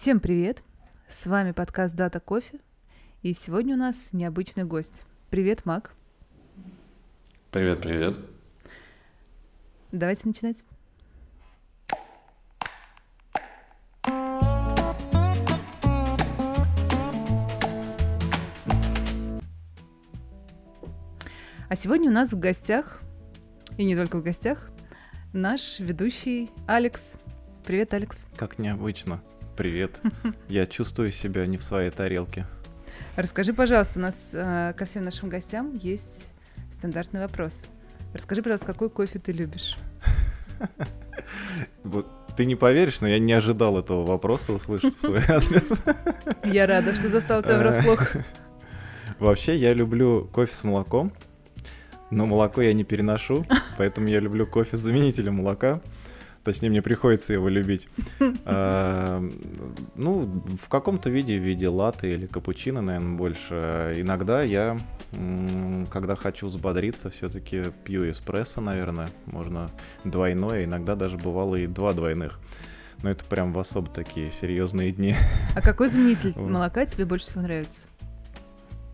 Всем привет! С вами подкаст Дата Кофе, и сегодня у нас необычный гость. Привет, Мак. Привет, привет. Давайте начинать. А сегодня у нас в гостях, и не только в гостях, наш ведущий Алекс. Привет, Алекс. Как необычно. Привет. Я чувствую себя не в своей тарелке. Расскажи, пожалуйста, у нас э, ко всем нашим гостям есть стандартный вопрос. Расскажи, пожалуйста, какой кофе ты любишь? Вот ты не поверишь, но я не ожидал этого вопроса услышать в свой адрес. Я рада, что застал тебя врасплох. Вообще, я люблю кофе с молоком, но молоко я не переношу, поэтому я люблю кофе с заменителем молока. Точнее, мне приходится его любить. А, ну, в каком-то виде, в виде латы или капучино, наверное, больше. Иногда я, когда хочу взбодриться, все-таки пью эспрессо, наверное. Можно двойное, иногда даже бывало и два двойных. Но это прям в особо такие серьезные дни. А какой заменитель молока тебе больше всего нравится?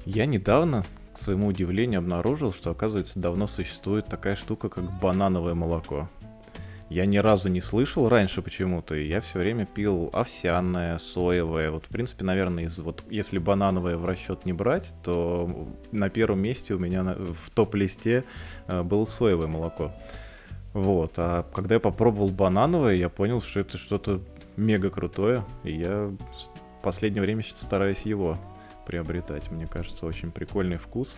Я недавно, к своему удивлению, обнаружил, что, оказывается, давно существует такая штука, как банановое молоко я ни разу не слышал раньше почему-то, и я все время пил овсяное, соевое. Вот, в принципе, наверное, из, вот, если банановое в расчет не брать, то на первом месте у меня на, в топ-листе э, было соевое молоко. Вот, а когда я попробовал банановое, я понял, что это что-то мега крутое, и я в последнее время стараюсь его приобретать. Мне кажется, очень прикольный вкус.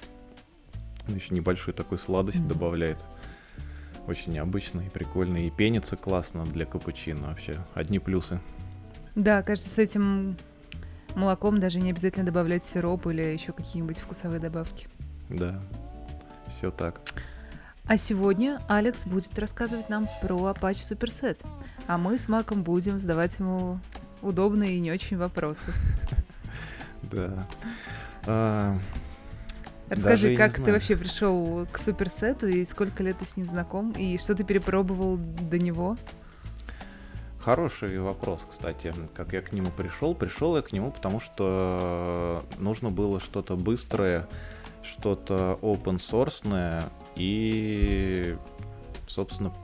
Еще небольшую такую сладость mm-hmm. добавляет очень необычно и прикольно. И пенится классно для капучино вообще. Одни плюсы. Да, кажется, с этим молоком даже не обязательно добавлять сироп или еще какие-нибудь вкусовые добавки. Да, все так. А сегодня Алекс будет рассказывать нам про Apache Superset, а мы с Маком будем задавать ему удобные и не очень вопросы. Да. Расскажи, как ты вообще пришел к суперсету и сколько лет ты с ним знаком, и что ты перепробовал до него? Хороший вопрос, кстати. Как я к нему пришел? Пришел я к нему, потому что нужно было что-то быстрое, что-то open source и, собственно,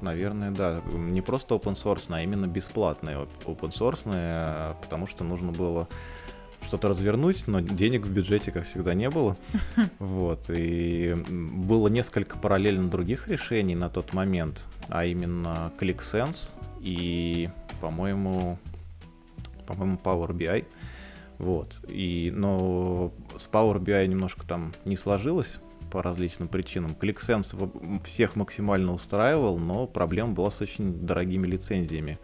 наверное, да, не просто open source, а именно бесплатное open source, потому что нужно было что-то развернуть, но денег в бюджете, как всегда, не было. Вот. И было несколько параллельно других решений на тот момент, а именно ClickSense и, по-моему, по-моему, Power BI. Вот. И, но с Power BI немножко там не сложилось по различным причинам. ClickSense всех максимально устраивал, но проблема была с очень дорогими лицензиями.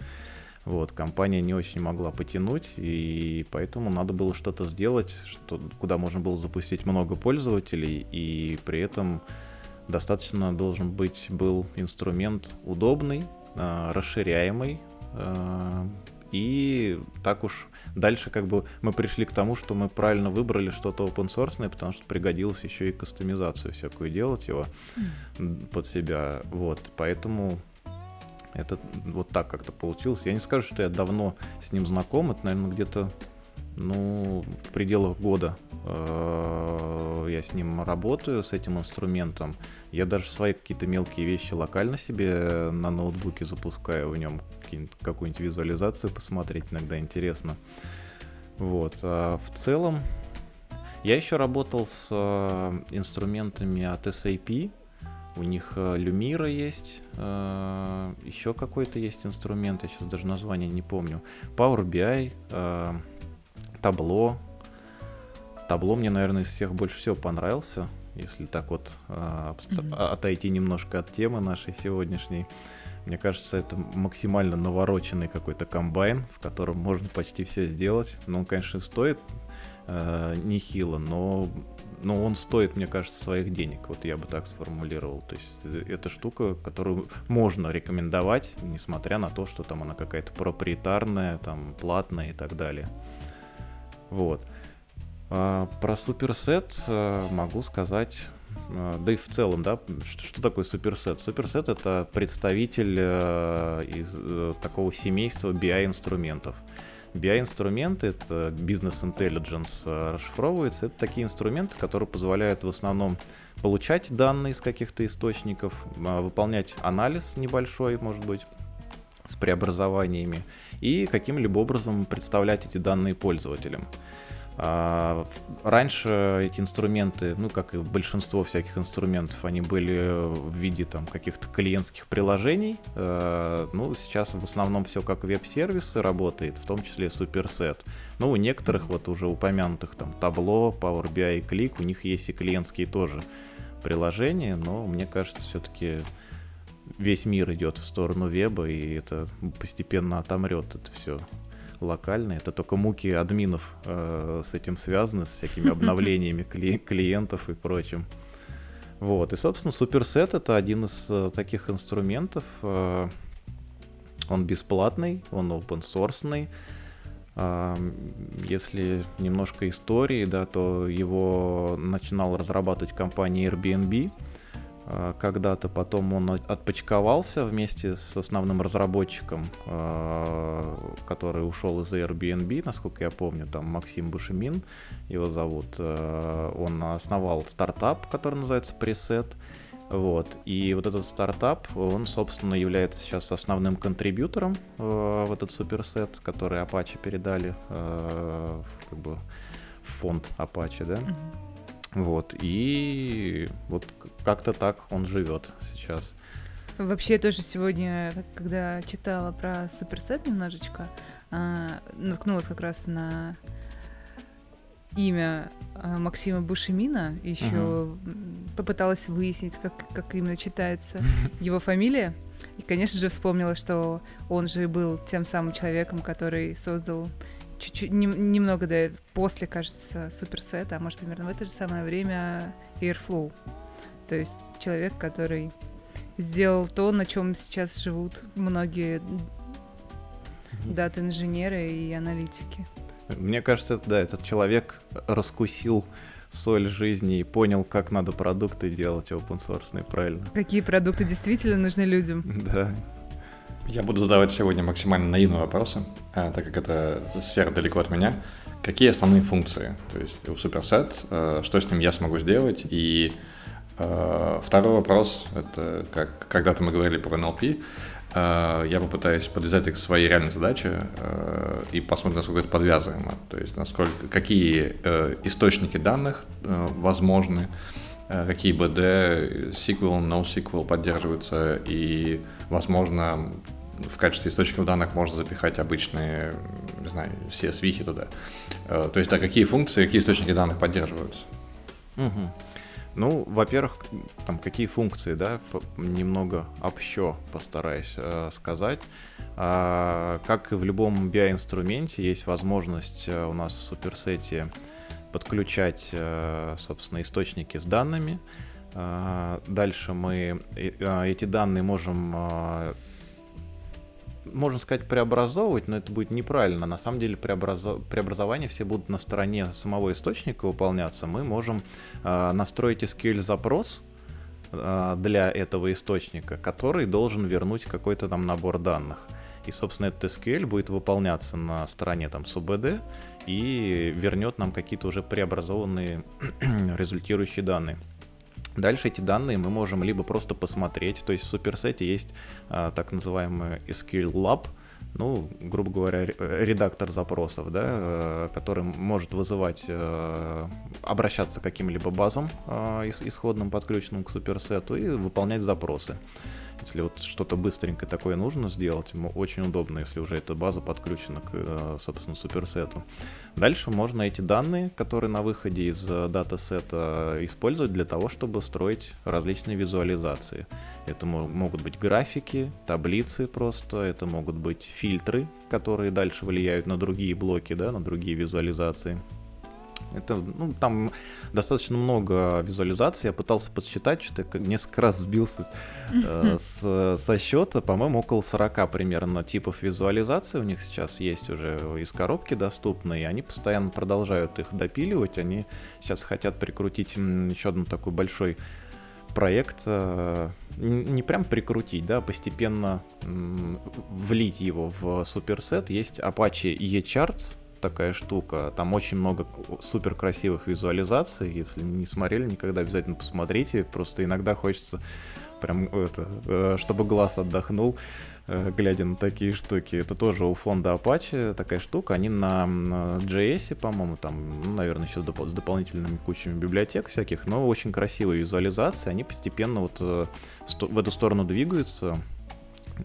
Вот, компания не очень могла потянуть, и поэтому надо было что-то сделать, что, куда можно было запустить много пользователей, и при этом достаточно должен быть был инструмент удобный, э, расширяемый, э, и так уж дальше как бы мы пришли к тому, что мы правильно выбрали что-то open source, потому что пригодилось еще и кастомизацию всякую делать его mm. под себя. Вот, поэтому это вот так как-то получилось. Я не скажу, что я давно с ним знаком. Это, наверное, где-то ну, в пределах года э, я с ним работаю, с этим инструментом. Я даже свои какие-то мелкие вещи локально себе на ноутбуке запускаю в нем, какую-нибудь визуализацию посмотреть, иногда интересно. Вот. А в целом, я еще работал с э, инструментами от SAP, у них э, Люмира есть, э, еще какой-то есть инструмент, я сейчас даже название не помню. Power BI, э, Табло. Табло мне, наверное, из всех больше всего понравился, если так вот mm-hmm. отойти немножко от темы нашей сегодняшней. Мне кажется, это максимально навороченный какой-то комбайн, в котором можно почти все сделать. Ну, он, конечно, стоит э, нехило, но но он стоит, мне кажется, своих денег. Вот я бы так сформулировал. То есть э, это штука, которую можно рекомендовать, несмотря на то, что там она какая-то проприетарная, там платная и так далее. Вот. А, про суперсет а, могу сказать, а, да и в целом, да, что, что такое суперсет? Суперсет это представитель из такого семейства BI инструментов. BI-инструменты, это бизнес intelligence э, расшифровывается, это такие инструменты, которые позволяют в основном получать данные из каких-то источников, а, выполнять анализ небольшой, может быть, с преобразованиями, и каким-либо образом представлять эти данные пользователям. А, раньше эти инструменты, ну как и большинство всяких инструментов, они были в виде там каких-то клиентских приложений. А, ну сейчас в основном все как веб-сервисы работает, в том числе Superset. Ну у некоторых вот уже упомянутых там Tableau, Power BI и Click, у них есть и клиентские тоже приложения, но мне кажется все-таки весь мир идет в сторону веба, и это постепенно отомрет это все локально. Это только муки админов э, с этим связаны, с всякими обновлениями кли- клиентов и прочим. Вот, и, собственно, Superset это один из э, таких инструментов. Э, он бесплатный, он open source. Э, если немножко истории, да, то его начинал разрабатывать компания Airbnb. А, когда-то, потом он отпочковался вместе с основным разработчиком, а, который ушел из Airbnb, насколько я помню, там Максим Бушемин его зовут. А, он основал стартап, который называется Preset. Вот. И вот этот стартап, он, собственно, является сейчас основным контрибьютором в этот суперсет, который Apache передали как бы в фонд Apache, да. Mm-hmm. Вот, и вот как-то так он живет сейчас. Вообще, я тоже сегодня, когда читала про суперсет немножечко, а, наткнулась как раз на имя а, Максима Бушемина, еще uh-huh. попыталась выяснить, как, как именно читается его фамилия. И, конечно же, вспомнила, что он же был тем самым человеком, который создал чуть-чуть, не, немного да, после, кажется, суперсета, а может, примерно в это же самое время Airflow. То есть человек, который сделал то, на чем сейчас живут многие дата-инженеры и аналитики. Мне кажется, да, этот человек раскусил соль жизни и понял, как надо продукты делать open source, правильно. Какие продукты действительно нужны людям. Да. Я буду задавать сегодня максимально наивные вопросы, а, так как это сфера далеко от меня. Какие основные функции? То есть у Superset, э, что с ним я смогу сделать? И второй вопрос, это как когда-то мы говорили про NLP, э, я попытаюсь подвязать их к своей реальной задаче и посмотрим, насколько это подвязываемо. То есть насколько, какие источники данных возможны, какие BD, SQL, NoSQL поддерживаются, и, возможно, в качестве источников данных можно запихать обычные, не знаю, все свихи туда. Э, то есть, да, какие функции, какие источники данных поддерживаются? Угу. Ну, во-первых, там какие функции, да, немного общо постараюсь э, сказать. А, как и в любом BI-инструменте, есть возможность э, у нас в суперсете подключать, э, собственно, источники с данными. А, дальше мы э, э, эти данные можем можно сказать, преобразовывать, но это будет неправильно. На самом деле преобразов... преобразования все будут на стороне самого источника выполняться. Мы можем э, настроить SQL-запрос э, для этого источника, который должен вернуть какой-то там набор данных. И, собственно, этот SQL будет выполняться на стороне там SUBD и вернет нам какие-то уже преобразованные результирующие данные. Дальше эти данные мы можем либо просто посмотреть, то есть в суперсете есть а, так называемый SQL Lab, ну, грубо говоря, редактор запросов, да, э, который может вызывать, э, обращаться к каким-либо базам э, исходным, подключенным к суперсету и выполнять запросы. Если вот что-то быстренько такое нужно сделать, ему очень удобно, если уже эта база подключена к, э, собственно, суперсету. Дальше можно эти данные, которые на выходе из э, датасета, использовать для того, чтобы строить различные визуализации. Это могут быть графики, таблицы просто, это могут быть фильтры, которые дальше влияют на другие блоки, да, на другие визуализации. Это, ну, там достаточно много визуализаций. Я пытался подсчитать, что-то несколько раз сбился э, с, со счета. По-моему, около 40 примерно типов визуализации у них сейчас есть уже из коробки доступные. И они постоянно продолжают их допиливать. Они сейчас хотят прикрутить еще одну такой большой проект не прям прикрутить, да, постепенно влить его в суперсет. Есть Apache eCharts, такая штука. Там очень много супер красивых визуализаций. Если не смотрели никогда, обязательно посмотрите. Просто иногда хочется прям это, э, чтобы глаз отдохнул, э, глядя на такие штуки. Это тоже у фонда Apache такая штука. Они на JS, по-моему, там, ну, наверное, еще с дополнительными кучами библиотек всяких, но очень красивые визуализации. Они постепенно вот э, в эту сторону двигаются.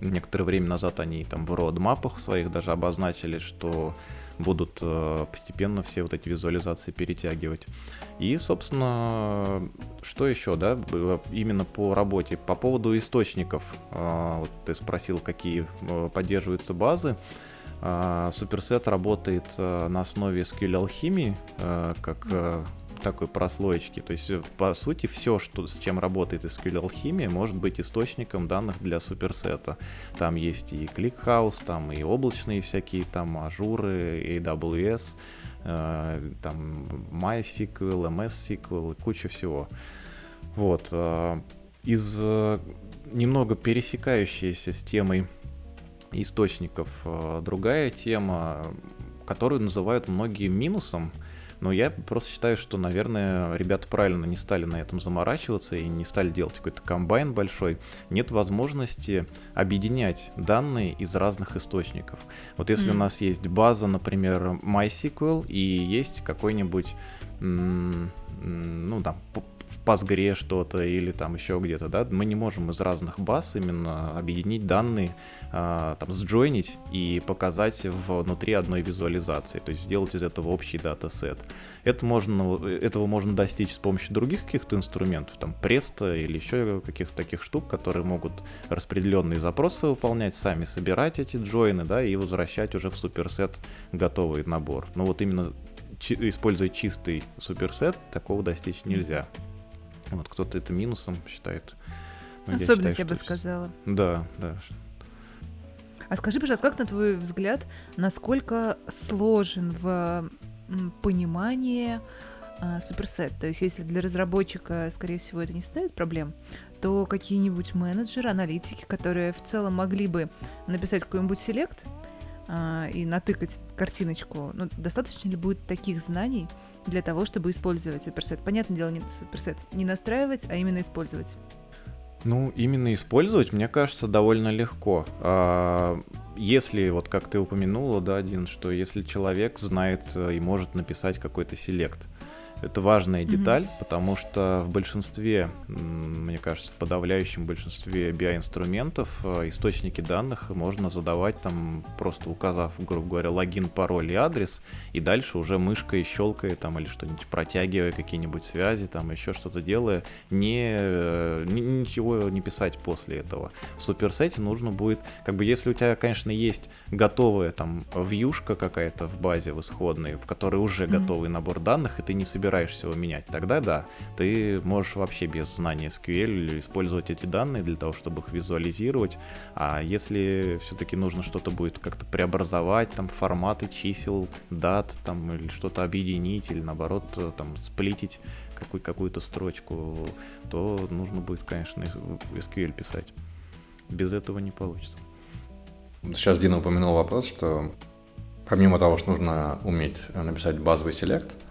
Некоторое время назад они там в родмапах своих даже обозначили, что будут э, постепенно все вот эти визуализации перетягивать. И, собственно, что еще, да, именно по работе. По поводу источников, э, вот ты спросил, какие э, поддерживаются базы. Суперсет работает на основе SQL алхимии, как такой прослоечки. То есть, по сути, все, что, с чем работает SQL алхимия, может быть источником данных для суперсета. Там есть и ClickHouse, там и облачные всякие, там ажуры, AWS, э, там MySQL, MS-SQL, куча всего. Вот. Э, из э, немного пересекающейся с темой источников э, другая тема, которую называют многие минусом — но я просто считаю, что, наверное, ребята правильно не стали на этом заморачиваться и не стали делать какой-то комбайн большой. Нет возможности объединять данные из разных источников. Вот если mm. у нас есть база, например, MySQL, и есть какой-нибудь, ну, там, в Postgre что-то или там еще где-то, да, мы не можем из разных баз именно объединить данные, а, там, сджойнить и показать внутри одной визуализации, то есть сделать из этого общий датасет. Это можно, этого можно достичь с помощью других каких-то инструментов, там, Presto или еще каких-то таких штук, которые могут распределенные запросы выполнять, сами собирать эти джойны, да, и возвращать уже в суперсет готовый набор. Но вот именно используя чистый суперсет, такого достичь нельзя. Вот кто-то это минусом считает. Но Особенность, я, считаю, я бы сказала. Да, да. А скажи, пожалуйста, как на твой взгляд, насколько сложен в понимании а, суперсет? То есть, если для разработчика, скорее всего, это не составит проблем, то какие-нибудь менеджеры, аналитики, которые в целом могли бы написать какой-нибудь селект а, и натыкать картиночку, ну, достаточно ли будет таких знаний, для того, чтобы использовать суперсет. Понятное дело, не суперсет не настраивать, а именно использовать. Ну, именно использовать, мне кажется, довольно легко. А, если, вот как ты упомянула, да, один, что если человек знает э, и может написать какой-то селект, это важная mm-hmm. деталь, потому что в большинстве, мне кажется, в подавляющем большинстве BI-инструментов э, источники данных можно задавать там, просто указав, грубо говоря, логин, пароль и адрес, и дальше уже мышкой щелкая там или что-нибудь протягивая какие-нибудь связи, там еще что-то делая, не, э, ни, ничего не писать после этого. В суперсете нужно будет, как бы если у тебя, конечно, есть готовая там вьюшка какая-то в базе в исходной, в которой уже mm-hmm. готовый набор данных, и ты не собираешься собираешься его менять, тогда да, ты можешь вообще без знания SQL использовать эти данные для того, чтобы их визуализировать. А если все-таки нужно что-то будет как-то преобразовать, там форматы чисел, дат, там или что-то объединить, или наоборот там сплитить какую- какую-то строчку, то нужно будет, конечно, SQL писать. Без этого не получится. Сейчас Дина упомянул вопрос, что помимо того, что нужно уметь написать базовый селект, Э,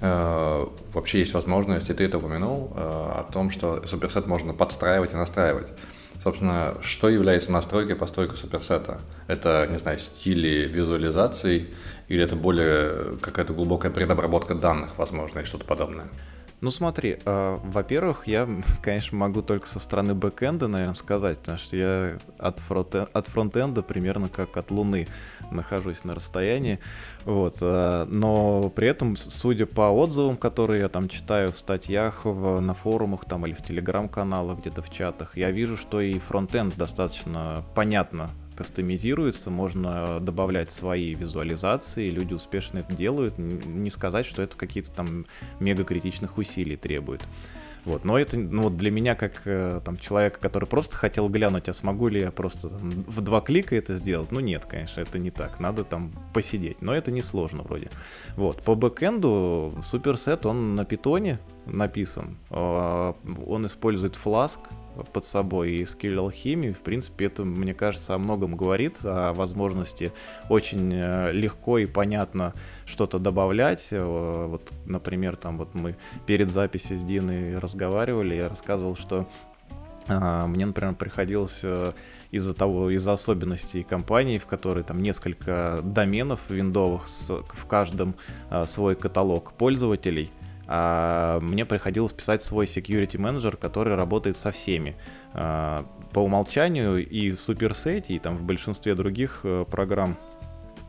вообще есть возможность, и ты это упомянул, э, о том, что суперсет можно подстраивать и настраивать. Собственно, что является настройкой постройкой суперсета? Это, не знаю, стили визуализации или это более какая-то глубокая предобработка данных, возможно, и что-то подобное? Ну смотри, э, во-первых, я, конечно, могу только со стороны бэкэнда, наверное, сказать, потому что я от, фронтен- от фронтенда примерно как от Луны нахожусь на расстоянии, вот, э, но при этом, судя по отзывам, которые я там читаю в статьях, в, на форумах там или в телеграм-каналах, где-то в чатах, я вижу, что и фронтенд достаточно понятно кастомизируется, можно добавлять свои визуализации, люди успешно это делают. Не сказать, что это какие-то там мега критичных усилий требует. Вот. Но это ну, для меня, как э, там, человека, который просто хотел глянуть, а смогу ли я просто там, в два клика это сделать, ну нет, конечно, это не так. Надо там посидеть. Но это не сложно вроде. Вот. По бэкэнду суперсет, он на питоне написан. А, он использует Flask под собой и скилл алхимии. В принципе, это, мне кажется, о многом говорит, о возможности очень э, легко и понятно что-то добавлять. Э, вот, например, там вот мы перед записью с Диной разговаривали, я рассказывал, что а, мне, например, приходилось э, из-за того, из-за особенностей компании, в которой там несколько доменов виндовых, в каждом а, свой каталог пользователей, мне приходилось писать свой security manager, который работает со всеми. А, по умолчанию и в суперсете, и там в большинстве других э, программ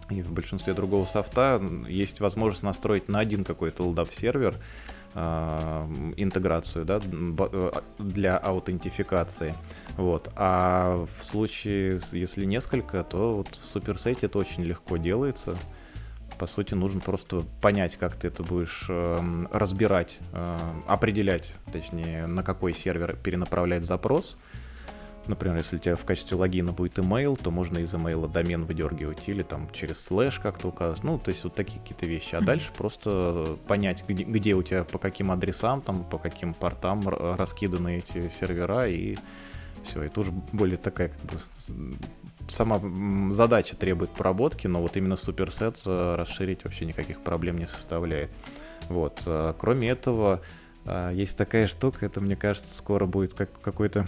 и в большинстве другого софта есть возможность настроить на один какой-то LDAP сервер, а, интеграцию да, э, для аутентификации. Вот. А в случае, если несколько, то вот в суперсете это очень легко делается. По сути, нужно просто понять, как ты это будешь э, разбирать, э, определять, точнее, на какой сервер перенаправлять запрос. Например, если у тебя в качестве логина будет email, то можно из email домен выдергивать или там через слэш как-то указывать. Ну, то есть вот такие какие-то вещи. А дальше просто понять, где, где у тебя, по каким адресам, там, по каким портам раскиданы эти сервера и все. Это уже более такая как бы сама задача требует проработки, но вот именно суперсет э, расширить вообще никаких проблем не составляет. Вот. Э, кроме этого, э, есть такая штука, это, мне кажется, скоро будет как какой-то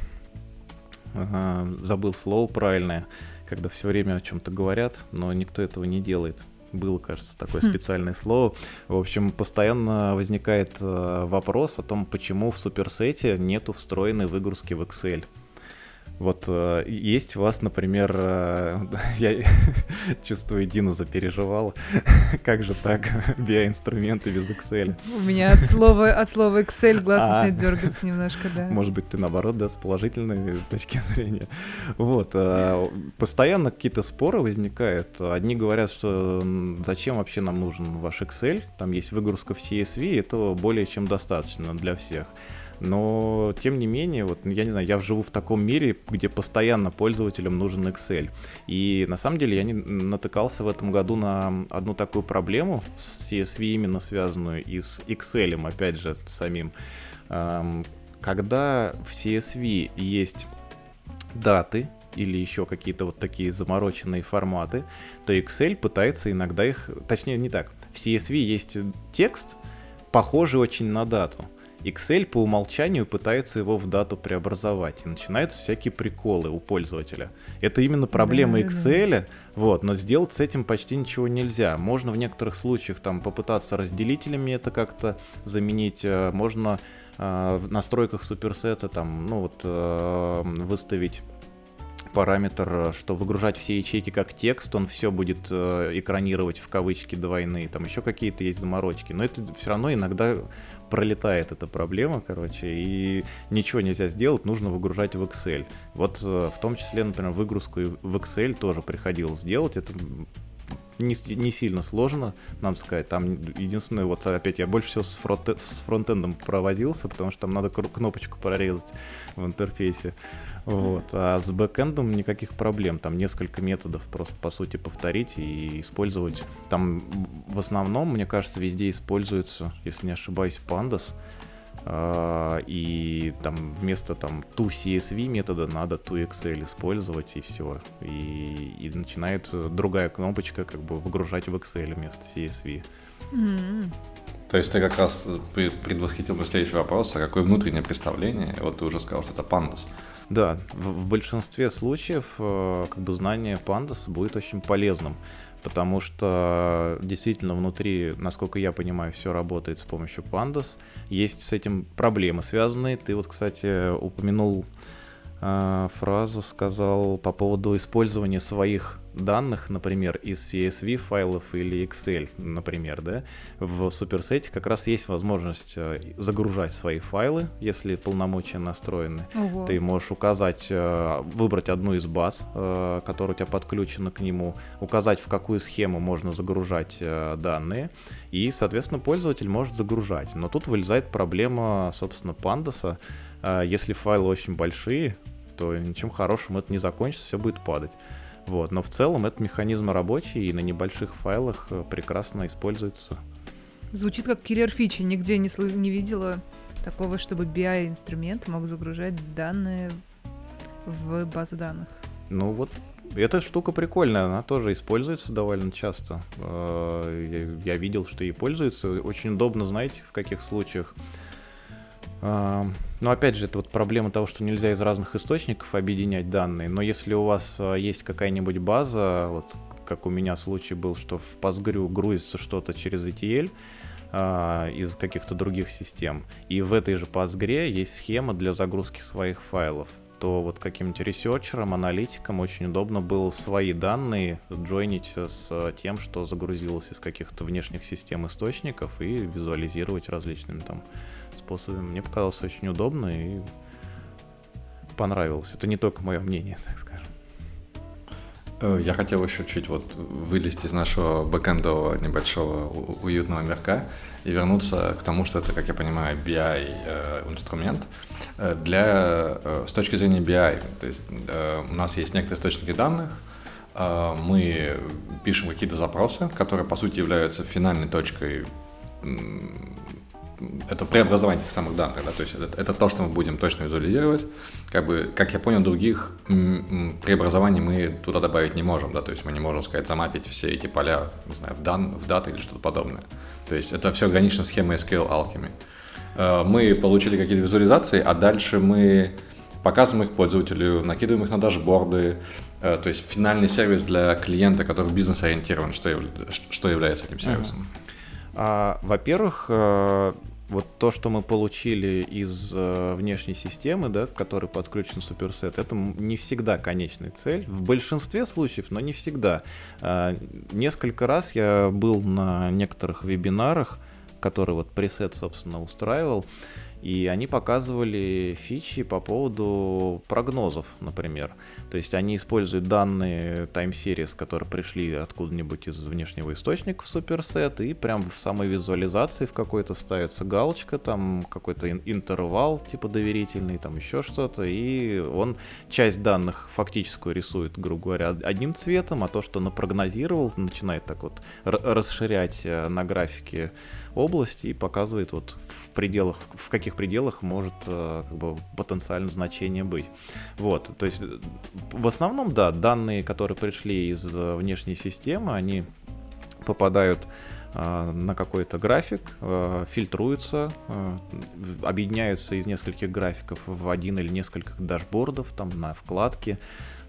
забыл слово правильное, когда все время о чем-то говорят, но никто этого не делает. Было, кажется, такое хм. специальное слово. В общем, постоянно возникает вопрос о том, почему в суперсете нету встроенной выгрузки в Excel. Вот э, есть у вас, например, э, я чувствую, Дина запереживала, как же так, биоинструменты без Excel? У меня от слова, от слова Excel глаз а, начинает дергаться немножко, да. Может быть, ты наоборот, да, с положительной точки зрения. Вот, э, постоянно какие-то споры возникают. Одни говорят, что зачем вообще нам нужен ваш Excel, там есть выгрузка в CSV, этого более чем достаточно для всех. Но, тем не менее, вот, я не знаю, я живу в таком мире, где постоянно пользователям нужен Excel. И на самом деле я не натыкался в этом году на одну такую проблему с CSV именно связанную и с Excel, опять же, самим. Когда в CSV есть даты, или еще какие-то вот такие замороченные форматы, то Excel пытается иногда их, точнее не так, в CSV есть текст, похожий очень на дату. Excel по умолчанию пытается его в дату преобразовать, и начинаются всякие приколы у пользователя. Это именно проблема да, Excel, да. вот, но сделать с этим почти ничего нельзя. Можно в некоторых случаях там попытаться разделителями это как-то заменить, э, можно э, в настройках суперсета там, ну вот, э, выставить параметр, что выгружать все ячейки как текст, он все будет э, экранировать в кавычки двойные, там еще какие-то есть заморочки, но это все равно иногда пролетает эта проблема, короче, и ничего нельзя сделать, нужно выгружать в Excel. Вот э, в том числе, например, выгрузку в Excel тоже приходилось делать, это не, не сильно сложно, надо сказать. Там единственное, вот опять я больше всего с, фронт, с фронтендом провозился, потому что там надо кнопочку прорезать в интерфейсе. Вот. А с бэкэндом никаких проблем. Там несколько методов просто, по сути, повторить и использовать. Там в основном, мне кажется, везде используется, если не ошибаюсь, pandas. А, и там вместо там to CSV метода надо to Excel использовать и все. И, и начинает другая кнопочка как бы выгружать в Excel вместо CSV. Mm-hmm. То есть ты как раз предвосхитил мой следующий вопрос, а какое внутреннее представление? Вот ты уже сказал, что это pandas. Да, в, в большинстве случаев э, как бы знание Pandas будет очень полезным, потому что действительно внутри, насколько я понимаю, все работает с помощью Pandas. Есть с этим проблемы связанные. Ты вот, кстати, упомянул э, фразу, сказал по поводу использования своих данных, например, из CSV файлов или Excel, например, да, в суперсете как раз есть возможность э, загружать свои файлы, если полномочия настроены. Ого. Ты можешь указать, э, выбрать одну из баз, э, которая у тебя подключена к нему, указать, в какую схему можно загружать данные, и, соответственно, пользователь может загружать. Но тут вылезает проблема, собственно, пандаса. Если файлы очень большие, то ничем хорошим это не закончится, все будет падать. Вот. Но в целом этот механизм рабочий и на небольших файлах э, прекрасно используется. Звучит как киллер фичи, нигде не, сл- не видела такого, чтобы BI-инструмент мог загружать данные в базу данных. Ну вот эта штука прикольная, она тоже используется довольно часто. Э, я видел, что ей пользуются. Очень удобно, знаете, в каких случаях. Но опять же, это вот проблема того, что нельзя из разных источников объединять данные. Но если у вас э, есть какая-нибудь база, вот как у меня случай был, что в Postgre грузится что-то через ETL, из каких-то других систем. И в этой же Postgre есть схема для загрузки своих файлов то вот каким-нибудь ресерчерам, аналитикам очень удобно было свои данные джойнить с тем, что загрузилось из каких-то внешних систем источников и визуализировать различными там способами. Мне показалось очень удобно и понравилось. Это не только мое мнение, так скажем. Э, я хотел еще чуть вот вылезти из нашего бэкэндового небольшого уютного мирка и вернуться к тому, что это, как я понимаю, BI-инструмент э, э, для, с точки зрения BI. То есть у нас есть некоторые источники данных, мы пишем какие-то запросы, которые, по сути, являются финальной точкой это преобразование этих самых данных, да, то есть это, это то, что мы будем точно визуализировать. Как бы, как я понял, других преобразований мы туда добавить не можем, да, то есть мы не можем, сказать, замапить все эти поля, не знаю, в, дан, в даты или что-то подобное. То есть это все ограничено схемой SQL Alchemy. Э, мы получили какие-то визуализации, а дальше мы показываем их пользователю, накидываем их на дашборды, э, то есть финальный сервис для клиента, который бизнес-ориентирован, что, что является этим сервисом. Uh-huh. А, во-первых, э, вот то, что мы получили из э, внешней системы, да, к которой подключен суперсет, это не всегда конечная цель. В большинстве случаев, но не всегда. Э, несколько раз я был на некоторых вебинарах, которые вот пресет, собственно, устраивал, и они показывали фичи по поводу прогнозов, например. То есть они используют данные series, которые пришли откуда-нибудь из внешнего источника в суперсет, и прям в самой визуализации в какой-то ставится галочка, там какой-то интервал типа доверительный, там еще что-то, и он часть данных фактическую рисует, грубо говоря, одним цветом, а то, что напрогнозировал, начинает так вот расширять э, на графике области и показывает вот в пределах, в каких пределах может э, как бы потенциально значение быть. Вот, то есть в основном, да, данные, которые пришли из э, внешней системы, они попадают э, на какой-то график, фильтруются, объединяются из нескольких графиков в один или несколько дашбордов, там на вкладке,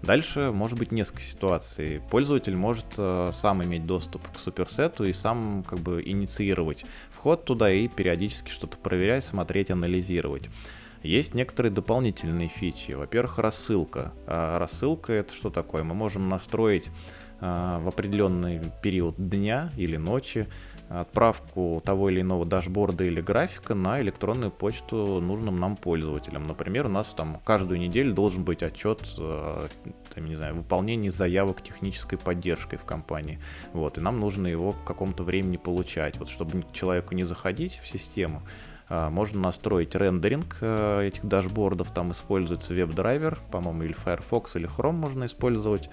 Дальше может быть несколько ситуаций. Пользователь может э, сам иметь доступ к суперсету и сам как бы инициировать вход туда и периодически что-то проверять, смотреть, анализировать. Есть некоторые дополнительные фичи. Во-первых, рассылка. А рассылка это что такое? Мы можем настроить а, в определенный период дня или ночи отправку того или иного дашборда или графика на электронную почту нужным нам пользователям. Например, у нас там каждую неделю должен быть отчет, э, там, не знаю, выполнении заявок технической поддержкой в компании. Вот, и нам нужно его к какому-то времени получать, вот, чтобы человеку не заходить в систему, а, можно настроить рендеринг э, этих дашбордов, там используется веб-драйвер, по-моему, или Firefox, или Chrome можно использовать,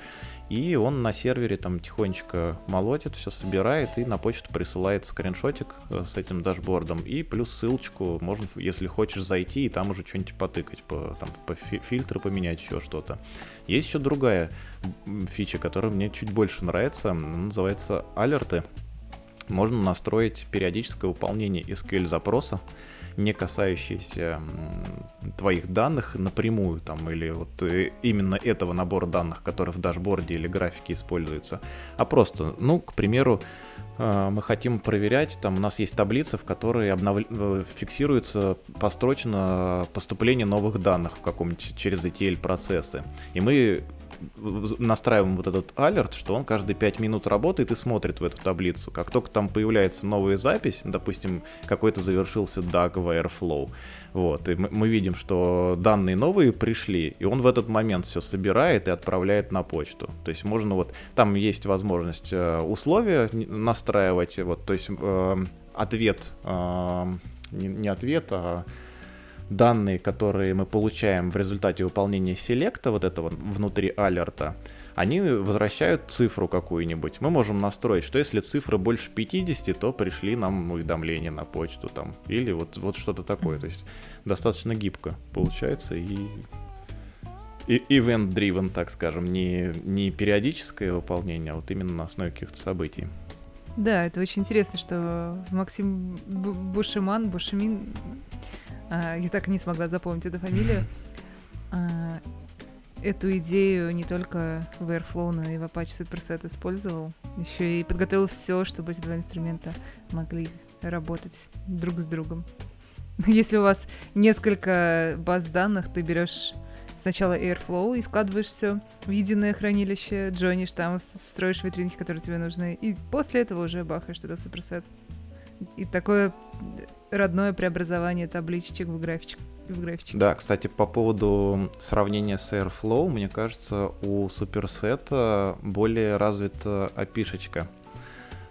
и он на сервере там тихонечко молотит, все собирает и на почту присылает скриншотик э, с этим дашбордом, и плюс ссылочку можно, если хочешь зайти и там уже что-нибудь потыкать, по, там, по фильтры поменять, еще что-то. Есть еще другая фича, которая мне чуть больше нравится, называется алерты можно настроить периодическое выполнение SQL-запроса, не касающиеся твоих данных напрямую, там, или вот э, именно этого набора данных, который в дашборде или графике используется, а просто, ну, к примеру, э, мы хотим проверять, там у нас есть таблица, в которой обнов... Э, фиксируется построчно поступление новых данных в каком-нибудь через ETL процессы. И мы настраиваем вот этот алерт, что он каждые 5 минут работает и смотрит в эту таблицу. Как только там появляется новая запись, допустим, какой-то завершился DAG в Airflow, вот, и мы, мы видим, что данные новые пришли, и он в этот момент все собирает и отправляет на почту. То есть можно вот, там есть возможность э, условия настраивать, вот, то есть э, ответ, э, не, не ответ, а данные, которые мы получаем в результате выполнения селекта, вот этого внутри алерта, они возвращают цифру какую-нибудь. Мы можем настроить, что если цифра больше 50, то пришли нам уведомления на почту там, или вот, вот что-то такое. То есть достаточно гибко получается и event-driven, так скажем, не, не периодическое выполнение, а вот именно на основе каких-то событий. Да, это очень интересно, что Максим Бушиман, Бушимин, а, я так и не смогла запомнить эту фамилию, а, эту идею не только в Airflow, но и в Apache Superset использовал. Еще и подготовил все, чтобы эти два инструмента могли работать друг с другом. Если у вас несколько баз данных, ты берешь сначала Airflow и складываешь все в единое хранилище, джойнишь там, строишь витринки, которые тебе нужны, и после этого уже бахаешь туда суперсет. И такое родное преобразование табличек в графичек в графичке. Да, кстати, по поводу сравнения с Airflow, мне кажется, у суперсета более развита опишечка.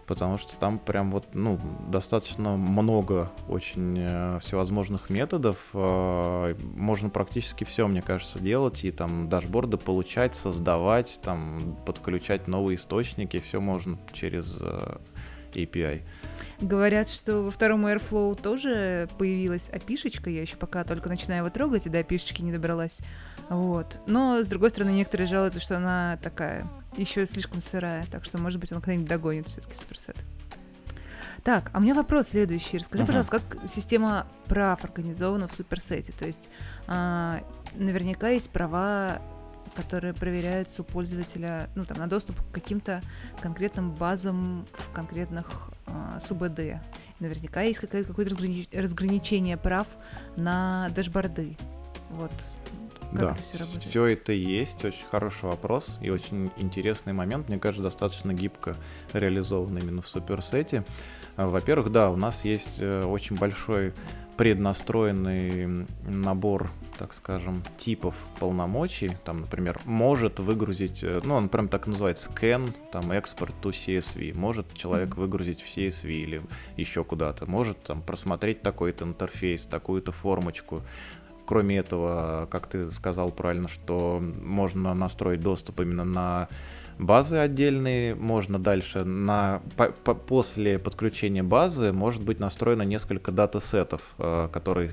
Потому что там прям вот, ну, достаточно много очень э, всевозможных методов. Э, можно практически все, мне кажется, делать. И там дашборды получать, создавать, там подключать новые источники. Все можно через э, API. Говорят, что во втором Airflow тоже появилась опишечка, я еще пока только начинаю его трогать, и до опишечки не добралась. Вот. Но, с другой стороны, некоторые жалуются, что она такая, еще слишком сырая, так что, может быть, он когда-нибудь догонит все-таки суперсет. Так, а у меня вопрос следующий. Расскажи, uh-huh. пожалуйста, как система прав организована в суперсете? То есть а, наверняка есть права которые проверяются у пользователя ну, там, на доступ к каким-то конкретным базам в конкретных э, СУБД. Наверняка есть какое- какое-то разграничение прав на дашборды. Вот. Как да, это все, все это есть, очень хороший вопрос и очень интересный момент, мне кажется, достаточно гибко реализован именно в суперсете. Во-первых, да, у нас есть э, очень большой преднастроенный набор, так скажем, типов полномочий. Там, например, может выгрузить, э, ну, он прям так называется, can, там, экспорт to CSV. Может человек выгрузить в CSV или еще куда-то. Может там просмотреть такой-то интерфейс, такую-то формочку. Кроме этого, как ты сказал правильно, что можно настроить доступ именно на базы отдельные, можно дальше на, по, по, после подключения базы может быть настроено несколько датасетов, э, которые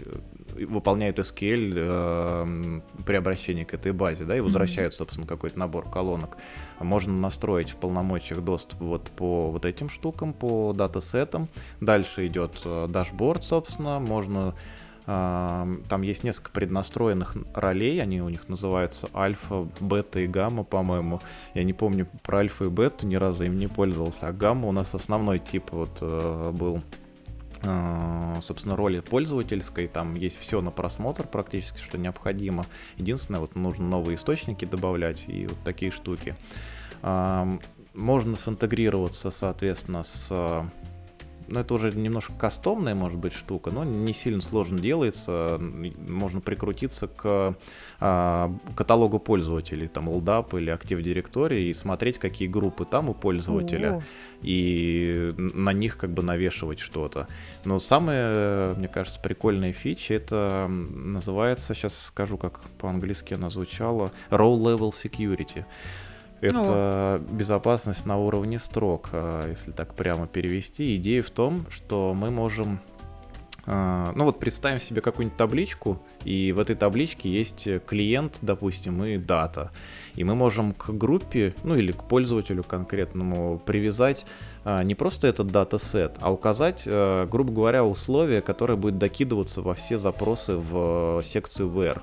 выполняют SQL э, при обращении к этой базе, да, и возвращают, собственно, какой-то набор колонок. Можно настроить в полномочиях доступ вот по вот этим штукам, по датасетам. Дальше идет э, дашборд, собственно, можно там есть несколько преднастроенных ролей, они у них называются альфа, бета и гамма, по-моему. Я не помню про альфа и бету, ни разу им не пользовался. А гамма у нас основной тип вот э, был э, собственно, роли пользовательской, там есть все на просмотр практически, что необходимо. Единственное, вот нужно новые источники добавлять и вот такие штуки. Можно синтегрироваться, соответственно, с ну, это уже немножко кастомная, может быть, штука, но не сильно сложно делается. Можно прикрутиться к а, каталогу пользователей, там, LDAP или Active Directory, и смотреть, какие группы там у пользователя, О. и на них как бы навешивать что-то. Но самая, мне кажется, прикольная фича, это называется, сейчас скажу, как по-английски она звучала, Row Level Security. Это О. безопасность на уровне строк, а, если так прямо перевести. Идея в том, что мы можем а, ну вот представим себе какую-нибудь табличку, и в этой табличке есть клиент, допустим, и дата. И мы можем к группе, ну или к пользователю конкретному привязать а, не просто этот датасет, а указать, грубо говоря, условия, которые будут докидываться во все запросы в секцию where.